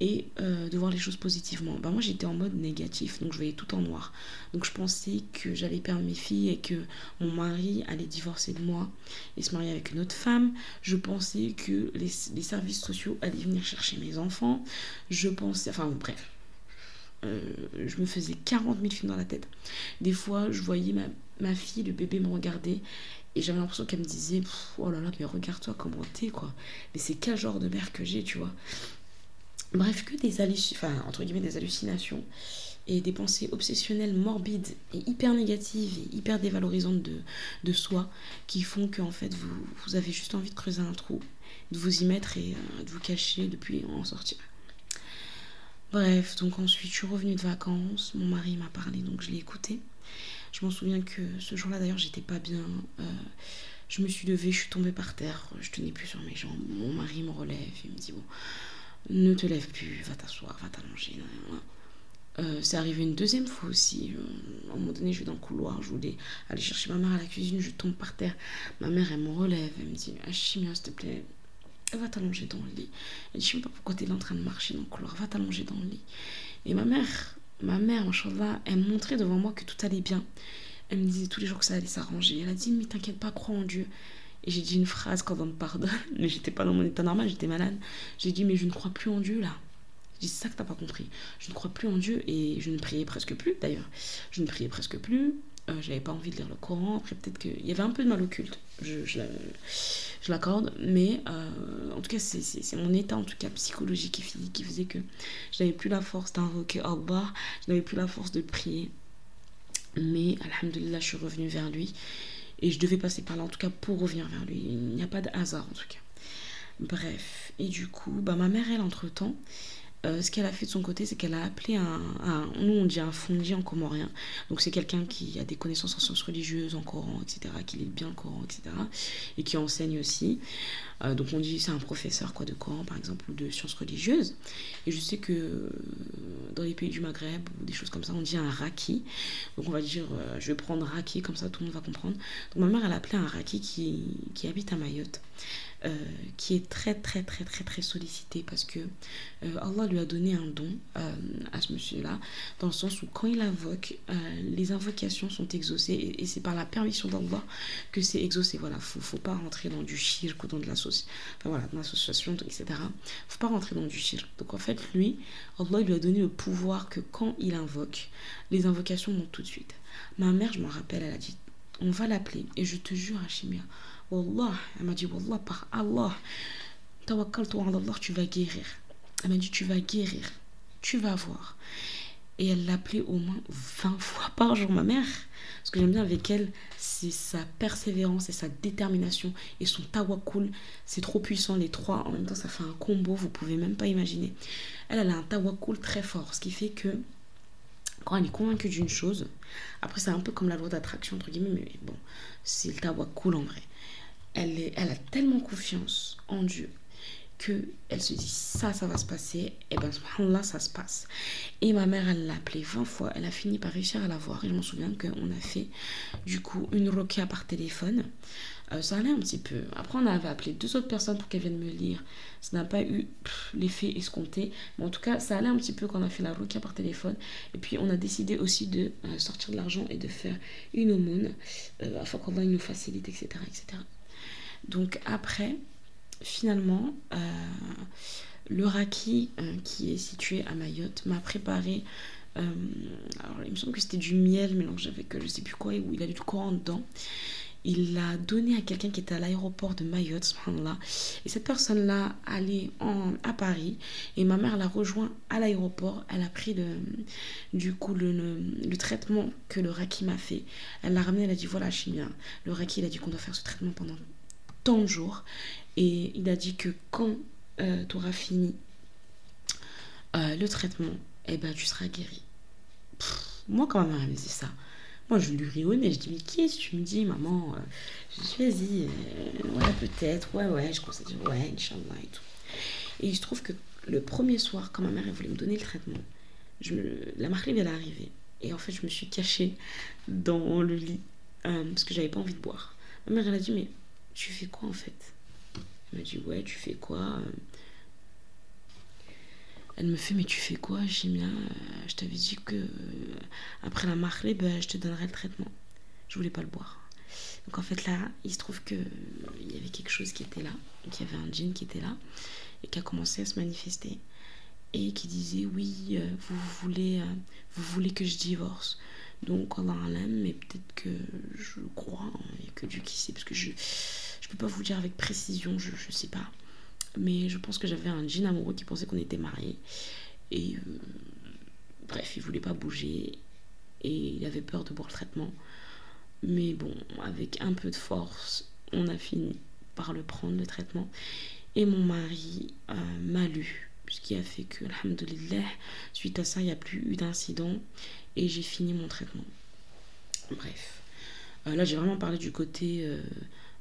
et euh, de voir les choses positivement. Bah moi j'étais en mode négatif, donc je voyais tout en noir. Donc je pensais que j'allais perdre mes filles et que mon mari allait divorcer de moi et se marier avec une autre femme. Je pensais que les, services sociaux allaient venir chercher mes enfants. Je pensais, enfin bref, euh, je me faisais 40 000 films dans la tête. Des fois je voyais ma, ma fille, le bébé me regarder et j'avais l'impression qu'elle me disait Oh là là, mais regarde-toi comment t'es, quoi. Mais c'est quel genre de mère que j'ai, tu vois. Bref, que des, enfin, entre guillemets, des hallucinations et des pensées obsessionnelles morbides et hyper négatives et hyper dévalorisantes de, soi qui font que en fait vous, vous, avez juste envie de creuser un trou, de vous y mettre et euh, de vous cacher depuis en sortir. Bref, donc ensuite je suis revenue de vacances, mon mari m'a parlé donc je l'ai écouté. Je m'en souviens que ce jour-là d'ailleurs j'étais pas bien. Euh, je me suis levée, je suis tombée par terre, je tenais plus sur mes jambes. Mon mari me relève et me dit bon ne te lève plus, va t'asseoir, va t'allonger. Euh, c'est arrivé une deuxième fois aussi. à un moment donné, je vais dans le couloir, je voulais aller chercher ma mère à la cuisine, je tombe par terre. Ma mère, elle me relève, elle me dit Achimia, s'il te plaît, va t'allonger dans le lit. Elle dit Je sais pas pourquoi tu es en train de marcher dans le couloir, va t'allonger dans le lit. Et ma mère, ma mère, machallah, elle montrait devant moi que tout allait bien. Elle me disait tous les jours que ça allait s'arranger. Elle a dit Mais t'inquiète pas, crois en Dieu. Et j'ai dit une phrase quand on me pardonne, mais j'étais pas dans mon état normal, j'étais malade. J'ai dit, mais je ne crois plus en Dieu là. J'ai dit, c'est ça que t'as pas compris. Je ne crois plus en Dieu et je ne priais presque plus d'ailleurs. Je ne priais presque plus. Euh, j'avais pas envie de lire le Coran. Après, peut-être qu'il y avait un peu de mal occulte. Je, je, l'accorde. Mais euh, en tout cas, c'est mon état en tout cas psychologique et physique qui faisait que je n'avais plus la force d'invoquer Allah. Je n'avais plus la force de prier. Mais, alhamdulillah, je suis revenue vers lui. Et je devais passer par là, en tout cas, pour revenir vers lui. Il n'y a pas de hasard, en tout cas. Bref. Et du coup, bah, ma mère, elle, entre-temps, euh, ce qu'elle a fait de son côté, c'est qu'elle a appelé un, Nous, on dit un fondi en comorien. Donc, c'est quelqu'un qui a des connaissances en sciences religieuses, en Coran, etc., qui lit bien le Coran, etc., et qui enseigne aussi. Euh, donc, on dit c'est un professeur quoi, de Coran, par exemple, ou de sciences religieuses. Et je sais que euh, dans les pays du Maghreb, ou des choses comme ça, on dit un raki. Donc, on va dire je vais prendre raki, comme ça tout le monde va comprendre. Donc, ma mère, elle a appelé un raki qui, qui habite à Mayotte. Euh, qui est très très très très très sollicité parce que euh, Allah lui a donné un don euh, à ce monsieur-là, dans le sens où quand il invoque, les invocations sont exaucées et, c'est par la permission d'Allah que c'est exaucé. Voilà, faut, faut pas rentrer dans du shirk ou dans de l'association, enfin voilà, l'association, etc. Faut pas rentrer dans du shirk. Donc en fait, lui, Allah lui a donné le pouvoir que quand il invoque, les invocations montent tout de suite. Ma mère, je m'en rappelle, elle a dit, on va l'appeler et je te jure, Hachimia, Wallah, elle m'a dit, Wallah, par Allah, tawakkal-toi Allah, tu vas guérir. Elle m'a dit, tu vas guérir, tu vas voir. Et elle l'appelait au moins 20 fois par jour, ma mère. Ce que j'aime bien avec elle, c'est sa persévérance et sa détermination et son tawakkul. C'est trop puissant, les trois. En même temps, ça fait un combo, vous pouvez même pas imaginer. Elle, elle a un tawakkul très fort, ce qui fait que quand elle est convaincue d'une chose, après c'est un peu comme la loi d'attraction, entre guillemets, mais bon, c'est le tawakkul en vrai elle, a tellement confiance en Dieu que elle se dit ça, ça va se passer, et ben là ça se passe. Et ma mère, elle l'a appelé 20 fois, elle a fini par réussir à la voir. Et je m'en souviens qu'on a fait du coup une roquia par téléphone. Euh, ça allait un petit peu. Après, on avait appelé deux autres personnes pour qu'elles viennent me lire. Ça n'a pas eu l'effet escompté. Mais en tout cas, ça allait un petit peu quand on a fait la roquia par téléphone. Et puis, on a décidé aussi de euh, sortir de l'argent et de faire une aumône euh, afin qu'on nous facilite, etc., etc. Donc après, finalement, euh, le Raki, euh, qui est situé à Mayotte, m'a préparé. Euh, alors, il me semble que c'était du miel mélangé avec je sais plus quoi, où il a du courant dedans. Il l'a donné à quelqu'un qui était à l'aéroport de Mayotte, subhanallah. Et cette personne-là allait à Paris. Et ma mère l'a rejoint à l'aéroport. Elle a pris du coup le, le, traitement que le Raki m'a fait. Elle l'a ramené, elle a dit voilà, bien. Le Raki, il a dit qu'on doit faire ce traitement pendant tant de jours. Et il a dit que quand euh, tu auras fini euh, le traitement, eh ben, tu seras guéri. moi, quand ma mère me dit ça, Moi, je lui mais Je dis, mais qui est-ce? Tu me dis, maman euh, Je vas-y, euh, ouais, peut-être, ouais, ouais. Je commence à dire, ouais, Inch'Allah et tout. Et il se trouve que le premier soir, quand ma mère voulait me donner le traitement, la marque elle est arrivée. Et en fait, je me suis cachée dans le lit parce que j'avais pas envie de boire. Ma mère, elle a dit, mais tu fais quoi en fait? Elle m'a dit, ouais, tu fais quoi? Elle me fait, mais tu fais quoi J'ai bien, je t'avais dit que après la marque, ben, je te donnerai le traitement. Je voulais pas le boire. Donc en fait là, il se trouve que il y avait quelque chose qui était là, qu'il y avait un djinn qui était là et qui a commencé à se manifester et qui disait oui, euh, vous voulez, euh, vous voulez que je divorce. Donc Allah l'aime, mais peut-être que je crois, il n'y a que Dieu qui sait, parce que je ne peux pas vous dire avec précision, je ne sais pas. Mais je pense que j'avais un djinn amoureux qui pensait qu'on était mariés. Et euh, bref, il voulait pas bouger et il avait peur de boire le traitement. Mais bon, avec un peu de force, on a fini par le prendre, le traitement. Et mon mari euh, m'a lu, ce qui a fait que, alhamdoulilah, suite à ça, il n'y a plus eu d'incident et j'ai fini mon traitement. Bref. Euh, là, j'ai vraiment parlé du côté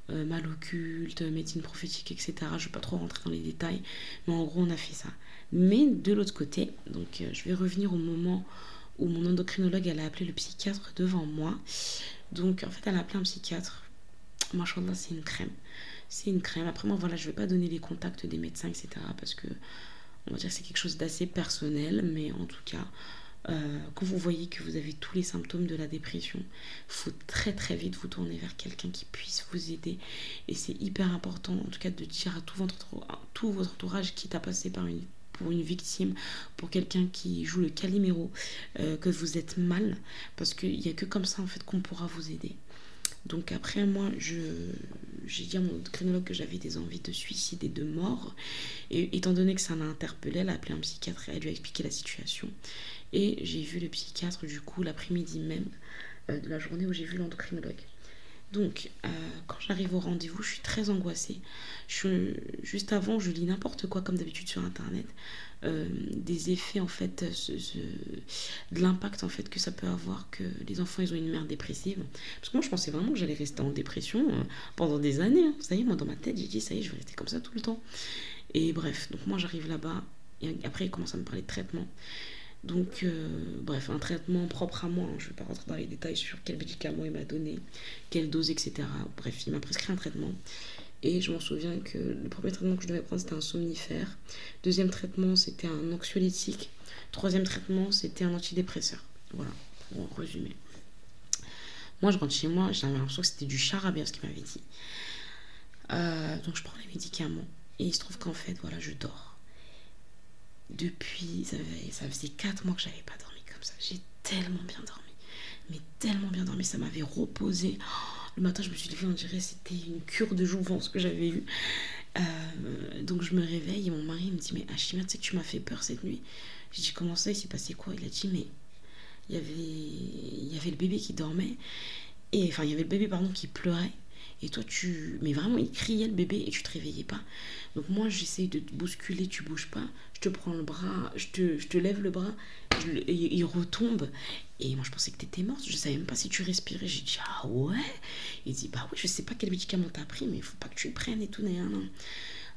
euh, mal occulte, médecine prophétique, etc. Je ne vais pas trop rentrer dans les détails, mais en gros, on a fait ça. Mais de l'autre côté, donc je vais revenir au moment où mon endocrinologue, elle a appelé le psychiatre devant moi. Donc, en fait, elle a appelé un psychiatre. Machallah, c'est une crème. C'est une crème. Après, moi, voilà, je ne vais pas donner les contacts des médecins, etc. Parce que, on va dire que c'est quelque chose d'assez personnel. Mais en tout cas, euh, quand vous voyez que vous avez tous les symptômes de la dépression, il faut très très vite vous tourner vers quelqu'un qui puisse vous aider. Et c'est hyper important, en tout cas, de dire à tout votre, tout votre entourage qui t'a passé par une pour une victime, pour quelqu'un qui joue le caliméro, euh, que vous êtes mal, parce qu'il n'y a que comme ça en fait qu'on pourra vous aider. Donc après moi, j'ai dit à mon criminologue que j'avais des envies de suicide et de mort. Et étant donné que ça m'a interpellé, elle a appelé un psychiatre et elle lui a expliqué la situation. Et j'ai vu le psychiatre du coup l'après-midi même euh, de la journée où j'ai vu l'endocrinologue. Donc, euh, quand j'arrive au rendez-vous, je suis très angoissée. Juste avant, je lis n'importe quoi, comme d'habitude sur Internet. Euh, des effets, en fait, de l'impact, en fait, que ça peut avoir que les enfants, ils ont une mère dépressive. Parce que moi, je pensais vraiment que j'allais rester en dépression euh, pendant des années. Hein. Ça y est, moi, dans ma tête, j'ai dit, ça y est, je vais rester comme ça tout le temps. Et bref, donc moi, j'arrive là-bas. Et après, il commence à me parler de traitement. Donc, euh, bref, un traitement propre à moi. Hein. Je ne vais pas rentrer dans les détails sur quel médicament il m'a donné, quelle dose, etc. Bref, il m'a prescrit un traitement. Et je m'en souviens que le premier traitement que je devais prendre, c'était un somnifère. Deuxième traitement, c'était un anxiolytique. Troisième traitement, c'était un antidépresseur. Voilà, pour résumer. Moi, je rentre chez moi, j'avais l'impression que c'était du charabia, ce qu'il m'avait dit. Euh, donc, je prends les médicaments. Et il se trouve qu'en fait, voilà, je dors depuis, ça, faisait 4 mois que j'avais pas dormi comme ça. J'ai tellement bien dormi. Mais tellement bien dormi, ça m'avait reposé. Oh, le matin, je me suis levée, on dirait c'était une cure de jouvence que j'avais eue. Euh, donc je me réveille et mon mari me dit Mais Hachima, tu sais que tu m'as fait peur cette nuit. J'ai dit Comment ça, il s'est passé quoi? Il a dit Mais il y, avait, il y avait le bébé qui dormait. Et enfin, il y avait le bébé, pardon, qui pleurait. Et toi, tu. Mais vraiment, il criait le bébé et tu te réveillais pas. Donc, moi, j'essaye de te bousculer, tu bouges pas. Je te prends le bras, je te, je te lève le bras, il retombe. Et moi, je pensais que tu étais morte. Je savais même pas si tu respirais. J'ai dit, ah ouais? Il dit, bah oui, je sais pas quel médicament t'as pris, mais il faut pas que tu le prennes et tout. Non.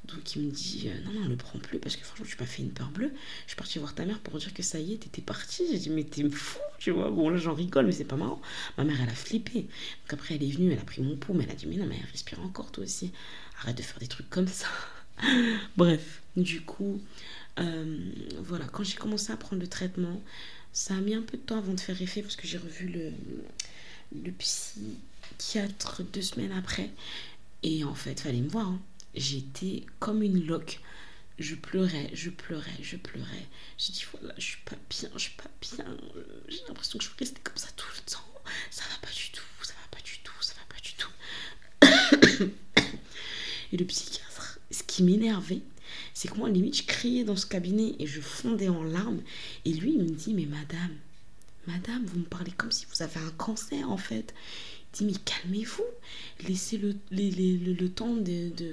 Donc il me dit euh, non, non, le prends plus parce que franchement, tu m'as fait une peur bleue. Je suis partie voir ta mère pour dire que ça y est, t'étais partie. J'ai dit mais t'es fou, tu vois. Bon, là j'en rigole, mais c'est pas marrant. Ma mère, elle a flippé. Donc après, elle est venue, elle a pris mon pouls, elle a dit mais non, mais respire encore toi aussi. Arrête de faire des trucs comme ça. Bref, du coup, euh, voilà, quand j'ai commencé à prendre le traitement, ça a mis un peu de temps avant de faire effet parce que j'ai revu le, le psychiatre deux semaines après. Et en fait, fallait me voir. Hein j'étais comme une loque. Je pleurais, je pleurais, je pleurais. J'ai dit voilà, je suis pas bien, je suis pas bien. J'ai l'impression que je vais rester comme ça tout le temps. Ça va pas du tout, ça va pas du tout, ça va pas du tout. Et le psychiatre, ce qui m'énervait, c'est que moi, limite, je criais dans ce cabinet et je fondais en larmes. Et lui, il me dit, mais madame, madame, vous me parlez comme si vous avez un cancer en fait. Dis mais calmez-vous, laissez le, le, temps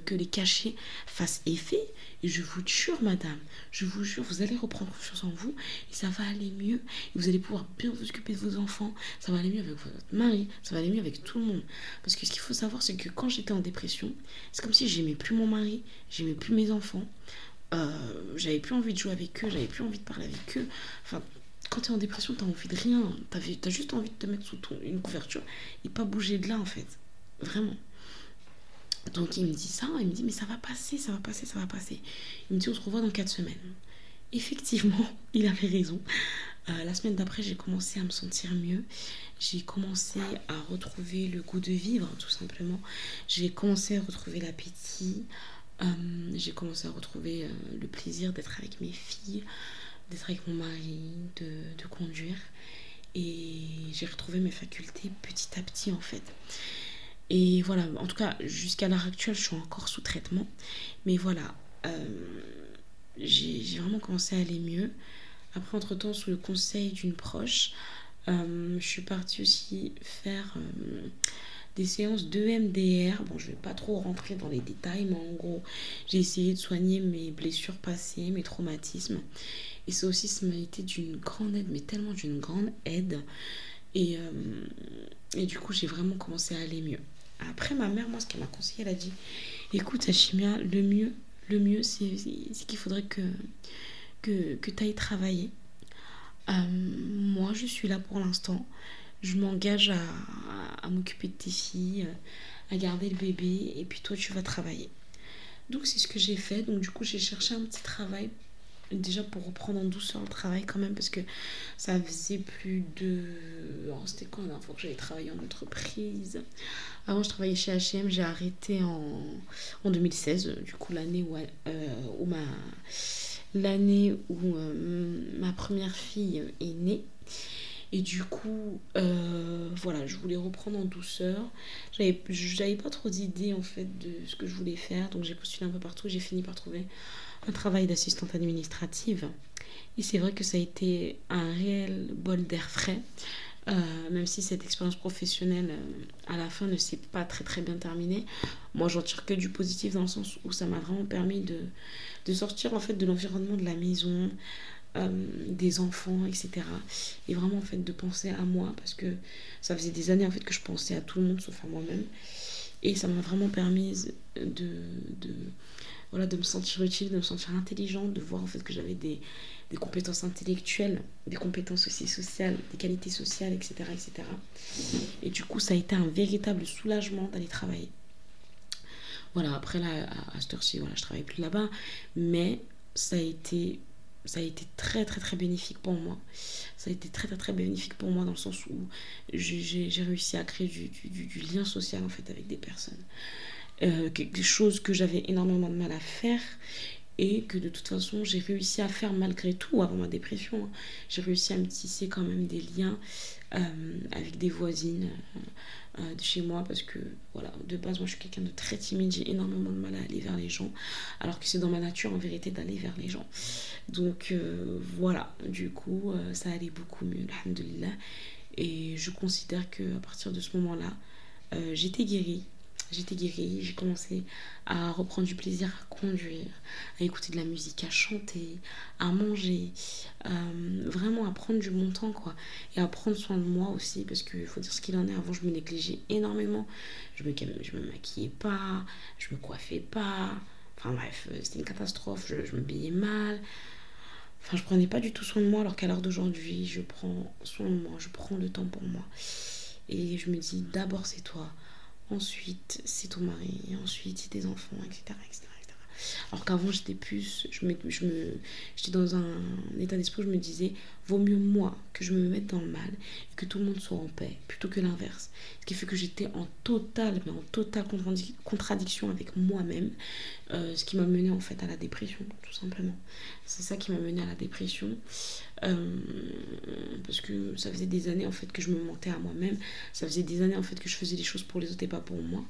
que les cachets fassent effet. Et je vous jure, madame, je vous jure, vous allez reprendre confiance en vous et ça va aller mieux. Et vous allez pouvoir bien vous occuper de vos enfants. Ça va aller mieux avec votre mari, ça va aller mieux avec tout le monde. Parce que ce qu'il faut savoir, c'est que quand j'étais en dépression, c'est comme si j'aimais plus mon mari, j'aimais plus mes enfants. Euh, j'avais plus envie de jouer avec eux, j'avais plus envie de parler avec eux. Enfin, quand tu es en dépression, tu envie de rien. Tu as, juste envie de te mettre sous une couverture et pas bouger de là, en fait. Vraiment. Donc il me dit ça, il me dit mais ça va passer, ça va passer, ça va passer. Il me dit on se revoit dans 4 semaines. Effectivement, il avait raison. Euh, la semaine d'après, j'ai commencé à me sentir mieux. J'ai commencé à retrouver le goût de vivre, tout simplement. J'ai commencé à retrouver l'appétit. Euh, j'ai commencé à retrouver euh, le plaisir d'être avec mes filles d'être avec mon mari, de, conduire. Et j'ai retrouvé mes facultés petit à petit en fait. Et voilà, en tout cas, jusqu'à l'heure actuelle, je suis encore sous traitement. Mais voilà, euh, j'ai vraiment commencé à aller mieux. Après, entre-temps, sous le conseil d'une proche, euh, je suis partie aussi faire euh, des séances d'EMDR. Bon, je vais pas trop rentrer dans les détails, mais en gros, j'ai essayé de soigner mes blessures passées, mes traumatismes. Et ça aussi, ça m'a été d'une grande aide, mais tellement d'une grande aide. Et, euh, et du coup, j'ai vraiment commencé à aller mieux. Après, ma mère, moi, ce qu'elle m'a conseillé, elle a dit écoute, Hachimia, le mieux, le mieux, c'est qu'il faudrait que, que, que tu ailles travailler. Euh, moi, je suis là pour l'instant. Je m'engage à, à m'occuper de tes filles, à garder le bébé, et puis toi, tu vas travailler. Donc, c'est ce que j'ai fait. Donc, du coup, j'ai cherché un petit travail déjà pour reprendre en douceur le travail quand même parce que ça faisait plus de oh, c'était quand la dernière fois que j'avais travaillé en entreprise? Avant je travaillais chez H&M j'ai arrêté en, en 2016 du coup l'année où, euh, ma l'année où euh, ma première fille est née et du coup, euh, voilà, je voulais reprendre en douceur. J'avais pas trop d'idées en fait de ce que je voulais faire, donc j'ai postulé un peu partout. J'ai fini par trouver un travail d'assistante administrative. Et c'est vrai que ça a été un réel bol d'air frais. Euh, même si cette expérience professionnelle euh, à la fin ne s'est pas très très bien terminée, moi j'en tire que du positif dans le sens où ça m'a vraiment permis de, de, sortir en fait de l'environnement de la maison, euh, des enfants, etc. Et vraiment en fait de penser à moi parce que ça faisait des années en fait que je pensais à tout le monde sauf à moi-même. Et ça m'a vraiment permis de, de voilà, de me sentir utile, de me sentir intelligente, de voir en fait que j'avais des, compétences intellectuelles, des compétences aussi sociales, des qualités sociales, etc., etc. Et du coup, ça a été un véritable soulagement d'aller travailler. Voilà, après là, à, cette heure-ci, voilà, je travaille plus là-bas, mais ça a été très très très bénéfique pour moi. Ça a été très très très bénéfique pour moi dans le sens où j'ai réussi à créer du, du, du, lien social en fait avec des personnes euh, quelque chose que j'avais énormément de mal à faire et que de toute façon j'ai réussi à faire malgré tout avant ma dépression. Hein. J'ai réussi à me tisser quand même des liens euh, avec des voisines euh, de chez moi parce que voilà, de base moi je suis quelqu'un de très timide, j'ai énormément de mal à aller vers les gens alors que c'est dans ma nature en vérité d'aller vers les gens. Donc voilà, du coup ça allait beaucoup mieux, alhamdulillah. Et je considère que à partir de ce moment-là, j'étais guérie j'étais guérie, j'ai commencé à reprendre du plaisir à conduire, à écouter de la musique, à chanter, à manger, euh, vraiment à prendre du bon temps quoi, et à prendre soin de moi aussi parce qu'il faut dire ce qu'il en est. Avant, je me négligeais énormément, je me, je me maquillais pas, je me coiffais pas, enfin bref, euh, c'était une catastrophe, je, je me payais mal. Enfin, je prenais pas du tout soin de moi alors qu'à l'heure d'aujourd'hui, je prends soin de moi, je prends le temps pour moi. Et je me dis d'abord c'est toi, ensuite c'est ton mari, ensuite c'est tes enfants, etc. etc. Alors qu'avant j'étais plus, je me, je me, j'étais dans un état d'esprit où je me disais, vaut mieux moi que je me mette dans le mal et que tout le monde soit en paix, plutôt que l'inverse. Ce qui fait que j'étais en totale, mais en totale contradiction avec moi-même, euh, ce qui m'a mené en fait à la dépression, tout simplement. C'est ça qui m'a mené à la dépression. Euh, parce que ça faisait des années en fait que je me mentais à moi-même, ça faisait des années en fait que je faisais des choses pour les autres et pas pour moi.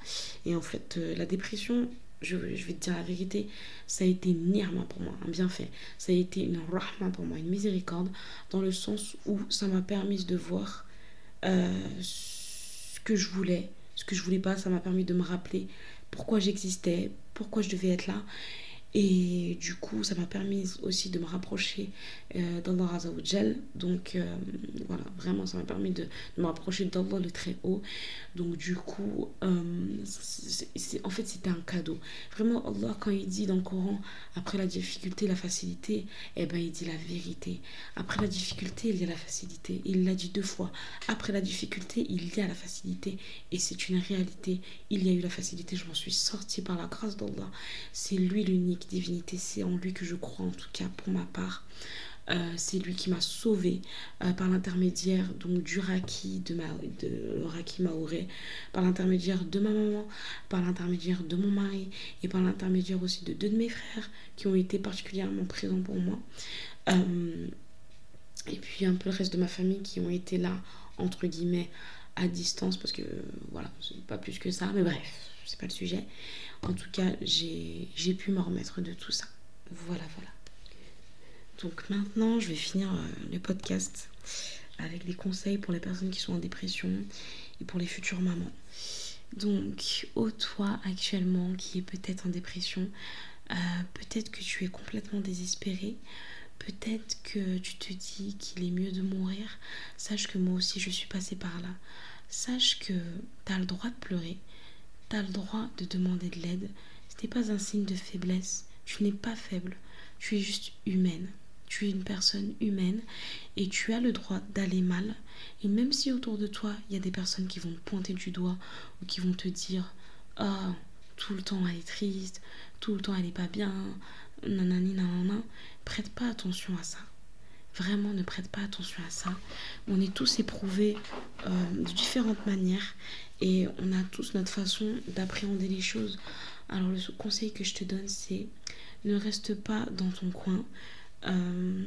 Et en fait, euh, la dépression, je, vais te dire la vérité, ça a été une nirma pour moi, un bienfait. Ça a été une rahma pour moi, une miséricorde, dans le sens où ça m'a permis de voir euh, que je voulais, ce que je voulais pas. Ça m'a permis de me rappeler pourquoi j'existais, pourquoi je devais être là. Et du coup, ça m'a permis aussi de me rapprocher d'Allah Azzawajal. Donc euh, voilà, vraiment, ça m'a permis de, me rapprocher d'Allah le très haut. Donc du coup, euh, c'est, en fait, c'était un cadeau. Vraiment, Allah, quand il dit dans le Coran, après la difficulté, la facilité, eh ben, il dit la vérité. Après la difficulté, il y a la facilité. Il l'a dit deux fois. Après la difficulté, il y a la facilité. Et c'est une réalité. Il y a eu la facilité. Je m'en suis sortie par la grâce d'Allah. C'est lui l'unique divinité, c'est en lui que je crois en tout cas pour ma part. Euh, c'est lui qui m'a sauvé euh, par l'intermédiaire donc du Raki de ma de Maoré, par l'intermédiaire de ma maman, par l'intermédiaire de mon mari et par l'intermédiaire aussi de deux de mes frères qui ont été particulièrement présents pour moi. Euh, et puis un peu le reste de ma famille qui ont été là entre guillemets à distance parce que voilà, c'est pas plus que ça, mais bref, c'est pas le sujet. En tout cas, j'ai pu me remettre de tout ça. Voilà, voilà. Donc maintenant, je vais finir euh, le podcast avec des conseils pour les personnes qui sont en dépression et pour les futures mamans. Donc, ô toi actuellement qui est peut-être en dépression, euh, peut-être que tu es complètement désespéré, peut-être que tu te dis qu'il est mieux de mourir, sache que moi aussi je suis passée par là. Sache que tu as le droit de pleurer, tu as le droit de demander de l'aide. Ce n'est pas un signe de faiblesse. Tu n'es pas faible. Tu es juste humaine. Tu es une personne humaine et tu as le droit d'aller mal. Et même si autour de toi, il y a des personnes qui vont te pointer du doigt ou qui vont te dire Ah, tout le temps elle est triste, tout le temps elle est pas bien, nanani nanana, prête pas attention à ça. Vraiment, ne prête pas attention à ça. On est tous éprouvés euh, de différentes manières et on a tous notre façon d'appréhender les choses. Alors le conseil que je te donne, c'est ne reste pas dans ton coin, euh,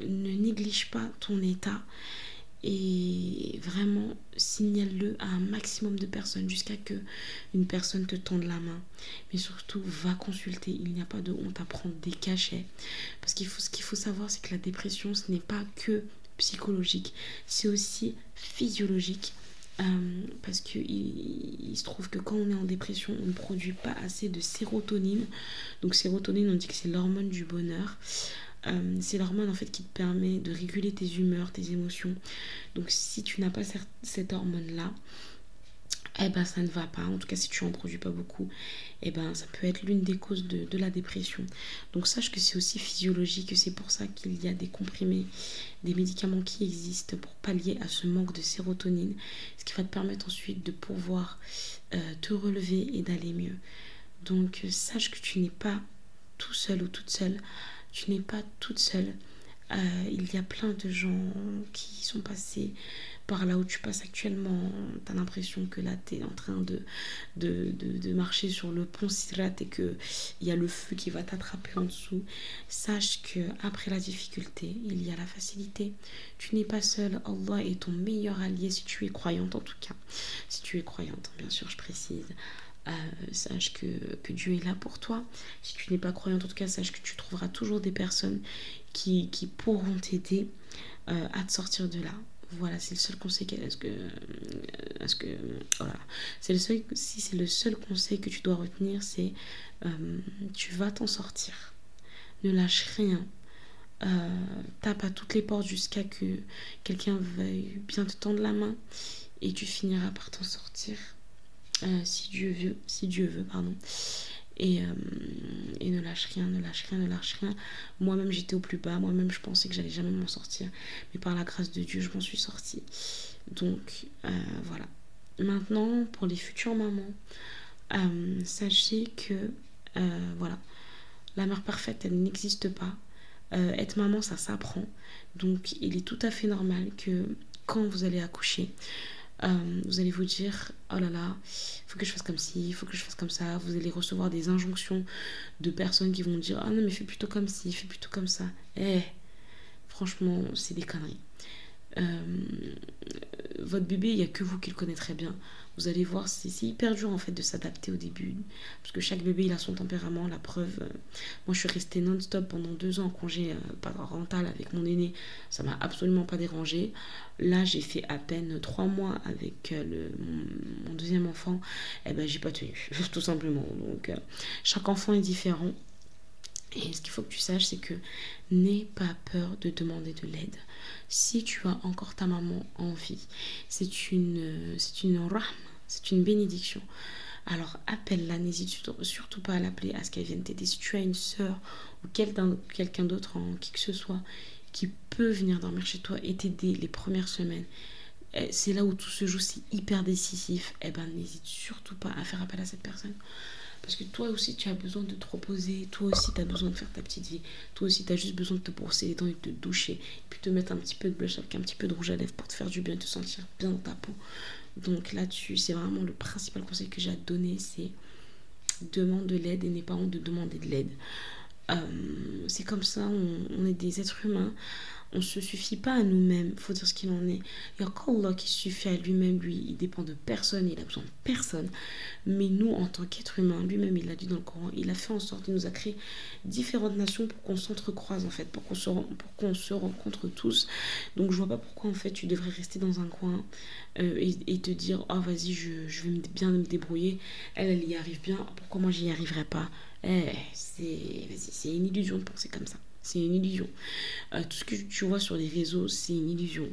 ne néglige pas ton état et vraiment signale-le à un maximum de personnes jusqu'à que une personne te tende la main. Mais surtout, va consulter. Il n'y a pas de honte à prendre des cachets. Parce qu'il faut, ce qu'il faut savoir, c'est que la dépression, ce n'est pas que psychologique, c'est aussi physiologique. Euh, parce qu'il il se trouve que quand on est en dépression, on ne produit pas assez de sérotonine. Donc sérotonine, on dit que c'est l'hormone du bonheur. Euh, c'est l'hormone en fait qui te permet de réguler tes humeurs, tes émotions. Donc si tu n'as pas cette hormone là, eh ben ça ne va pas. En tout cas, si tu en produis pas beaucoup, eh ben ça peut être l'une des causes de, la dépression. Donc sache que c'est aussi physiologique, c'est pour ça qu'il y a des comprimés, des médicaments qui existent pour pallier à ce manque de sérotonine, ce qui va te permettre ensuite de pouvoir euh, te relever et d'aller mieux. Donc sache que tu n'es pas tout seul ou toute seule, tu n'es pas toute seule. Euh, il y a plein de gens qui sont passés par là où tu passes actuellement, tu as l'impression que là, tu es en train de, de, marcher sur le pont Sirat et qu'il y a le feu qui va t'attraper en dessous. Sache que après la difficulté, il y a la facilité. Tu n'es pas seul. Allah est ton meilleur allié si tu es croyante, en tout cas. Si tu es croyante, bien sûr, je précise. Euh, sache que, Dieu est là pour toi. Si tu n'es pas croyante, en tout cas, sache que tu trouveras toujours des personnes qui, pourront t'aider euh, à te sortir de là. Voilà, c'est le seul conseil Est-ce que. Voilà. Le seul. Si le seul conseil que tu dois retenir, c'est. Euh, tu vas t'en sortir. Ne lâche rien. Euh, tape à toutes les portes jusqu'à que quelqu'un veuille bien te tendre la main et tu finiras par t'en sortir. Euh, si Dieu veut, si Dieu veut, pardon. Et, et, ne lâche rien, ne lâche rien, ne lâche rien. Moi-même, j'étais au plus bas. Moi-même, je pensais que j'allais jamais m'en sortir. Mais par la grâce de Dieu, je m'en suis sortie. Donc, euh, voilà. Maintenant, pour les futures mamans, euh, sachez que, euh, voilà, la mère parfaite, elle n'existe pas. être maman, ça s'apprend. Donc, il est tout à fait normal que quand vous allez accoucher, euh, vous allez vous dire oh là là, il faut que je fasse comme ci, il faut que je fasse comme ça. Vous allez recevoir des injonctions de personnes qui vont dire ah non, mais fais plutôt comme ci, fais plutôt comme ça. Eh, franchement, c'est des conneries. votre bébé, il n'y a que vous qui le connaîtrez bien. Vous allez voir, c'est hyper dur en fait de s'adapter au début. Parce que chaque bébé, il a son tempérament. La preuve, euh, moi je suis restée non-stop pendant deux ans en congé euh, parental avec mon aîné. Ça m'a absolument pas dérangé. Là, j'ai fait à peine trois mois avec euh, mon, deuxième enfant. Et eh ben, j'ai pas tenu, tout simplement. Donc, chaque enfant est différent. Et ce qu'il faut que tu saches, c'est que n'aie pas peur de demander de l'aide. Si tu as encore ta maman en vie, c'est une, c'est une rame c'est une bénédiction. Alors appelle-la, n'hésite surtout pas à l'appeler, à ce qu'elle vienne t'aider. Si tu as une soeur ou quelqu'un d'autre en qui que ce soit qui peut venir dormir chez toi et t'aider les premières semaines, eh, c'est là où tout se joue, c'est hyper décisif. Eh ben n'hésite surtout pas à faire appel à cette personne. Parce que toi aussi, tu as besoin de te reposer. Toi aussi, tu as besoin de faire ta petite vie. Toi aussi, tu as juste besoin de te brosser les dents et de te doucher. Et puis te mettre un petit peu de blush avec un petit peu de rouge à lèvres pour te faire du bien, te sentir bien dans ta peau. Donc là-dessus, c'est vraiment le principal conseil que j'ai à donner, c'est demande de l'aide et n'aie pas honte de demander de l'aide. Euh, c'est comme ça, on, est des êtres humains on se suffit pas à nous-mêmes, faut dire ce qu'il en est. Il y a qu'Allah qui suffit à lui-même, lui, il dépend de personne, il a besoin de personne. Mais nous, en tant qu'être humain, lui-même, il l'a dit dans le Coran, il a fait en sorte, il nous a créé différentes nations pour qu'on s'entrecroise, en fait, pour qu'on se, rencontre tous. Donc, je vois pas pourquoi, en fait, tu devrais rester dans un coin euh, et, te dire, oh, vas-y, je, je, vais bien me débrouiller. Elle, elle y arrive bien, pourquoi moi, j'y arriverai pas? Eh, c'est une illusion de penser comme ça. C'est une illusion. Euh, tout ce que tu vois sur les réseaux, c'est une illusion.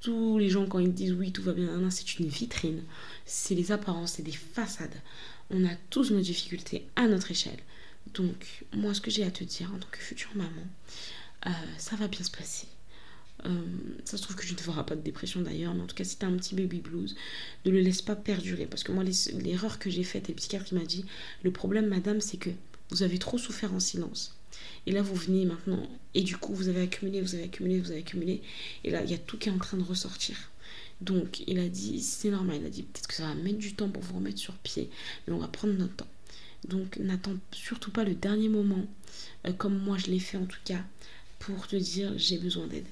Tous les gens, quand ils disent oui, tout va bien, c'est une vitrine. C'est les apparences, c'est des façades. On a tous nos difficultés à notre échelle. Donc, moi, ce que j'ai à te dire en tant que future maman, euh, ça va bien se passer. Euh, ça se trouve que je ne te ferai pas de dépression d'ailleurs, mais en tout cas, si tu as un petit baby blues, ne le laisse pas perdurer. Parce que moi, l'erreur que j'ai faite, et le psychiatre m'a dit le problème, madame, c'est que vous avez trop souffert en silence. Et là, vous venez maintenant, et du coup, vous avez accumulé, vous avez accumulé, vous avez accumulé. Et là, il y a tout qui est en train de ressortir. Donc, il a dit, c'est normal. Il a dit, peut-être que ça va mettre du temps pour vous remettre sur pied, mais on va prendre notre temps. Donc, n'attends surtout pas le dernier moment, euh, comme moi je l'ai fait en tout cas, pour te dire j'ai besoin d'aide.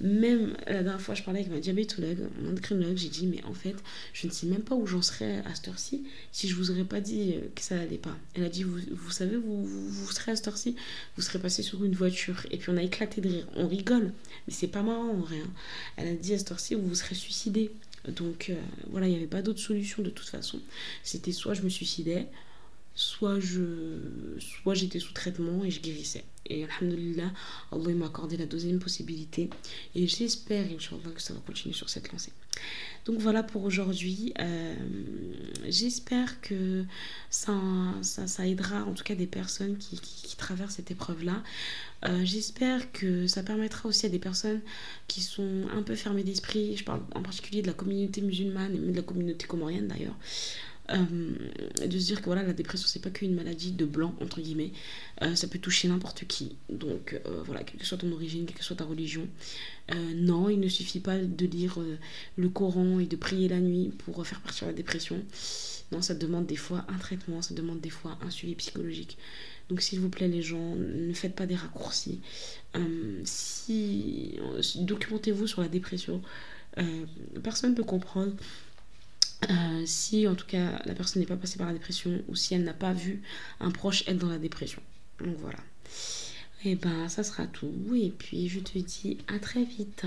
Même la dernière fois, je parlais avec ma diabétologue, mon endocrinologue, j'ai dit mais en fait, je ne sais même pas où j'en serais à cette heure-ci si je vous aurais pas dit euh, que ça n'allait pas. Elle a dit vous, vous savez, vous, vous, serez à cette heure-ci, vous serez passé sur une voiture et puis on a éclaté de rire. On rigole, mais c'est pas marrant en vrai. Hein. Elle a dit à cette heure-ci, vous vous serez suicidé. Donc euh, voilà, il n'y avait pas d'autre solution de toute façon. C'était soit je me suicidais, soit je soit j'étais sous traitement et je guérissais. Et alhamdulillah, Allah m'a accordé la deuxième possibilité. Et j'espère, Inch'Allah, que ça va continuer sur cette lancée. Donc voilà pour aujourd'hui. Euh, j'espère que ça, aidera en tout cas des personnes qui, traversent cette épreuve-là. Euh, j'espère que ça permettra aussi à des personnes qui sont un peu fermées d'esprit, je parle en particulier de la communauté musulmane et de la communauté comorienne d'ailleurs, euh, de se dire que voilà la dépression c'est pas qu'une maladie de blanc entre guillemets. Euh, ça peut toucher n'importe qui. Donc euh, voilà quelle que soit ton origine quelle que soit ta religion. Non il ne suffit pas de lire le Coran et de prier la nuit pour faire partir la dépression. Non ça demande des fois un traitement ça demande des fois un suivi psychologique. Donc s'il vous plaît les gens ne faites pas des raccourcis. Si documentez-vous sur la dépression. Personne ne peut comprendre euh, si en tout cas la personne n'est pas passée par la dépression ou si elle n'a pas vu un proche être dans la dépression. Donc voilà. Et eh ben ça sera tout. Et puis je te dis à très vite.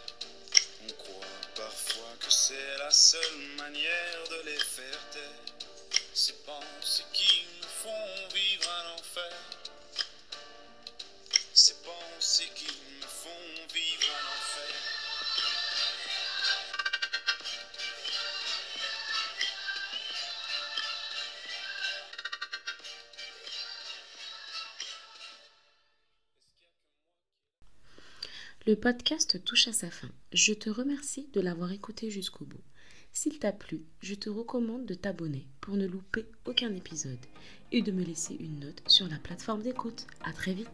c'est la seule manière de les faire taire. Ces pensées
Le podcast touche à sa fin. Je te remercie de l'avoir écouté jusqu'au bout. S'il t'a plu, je te recommande de t'abonner pour ne louper aucun épisode et de me laisser une note sur la plateforme d'écoute. À très vite.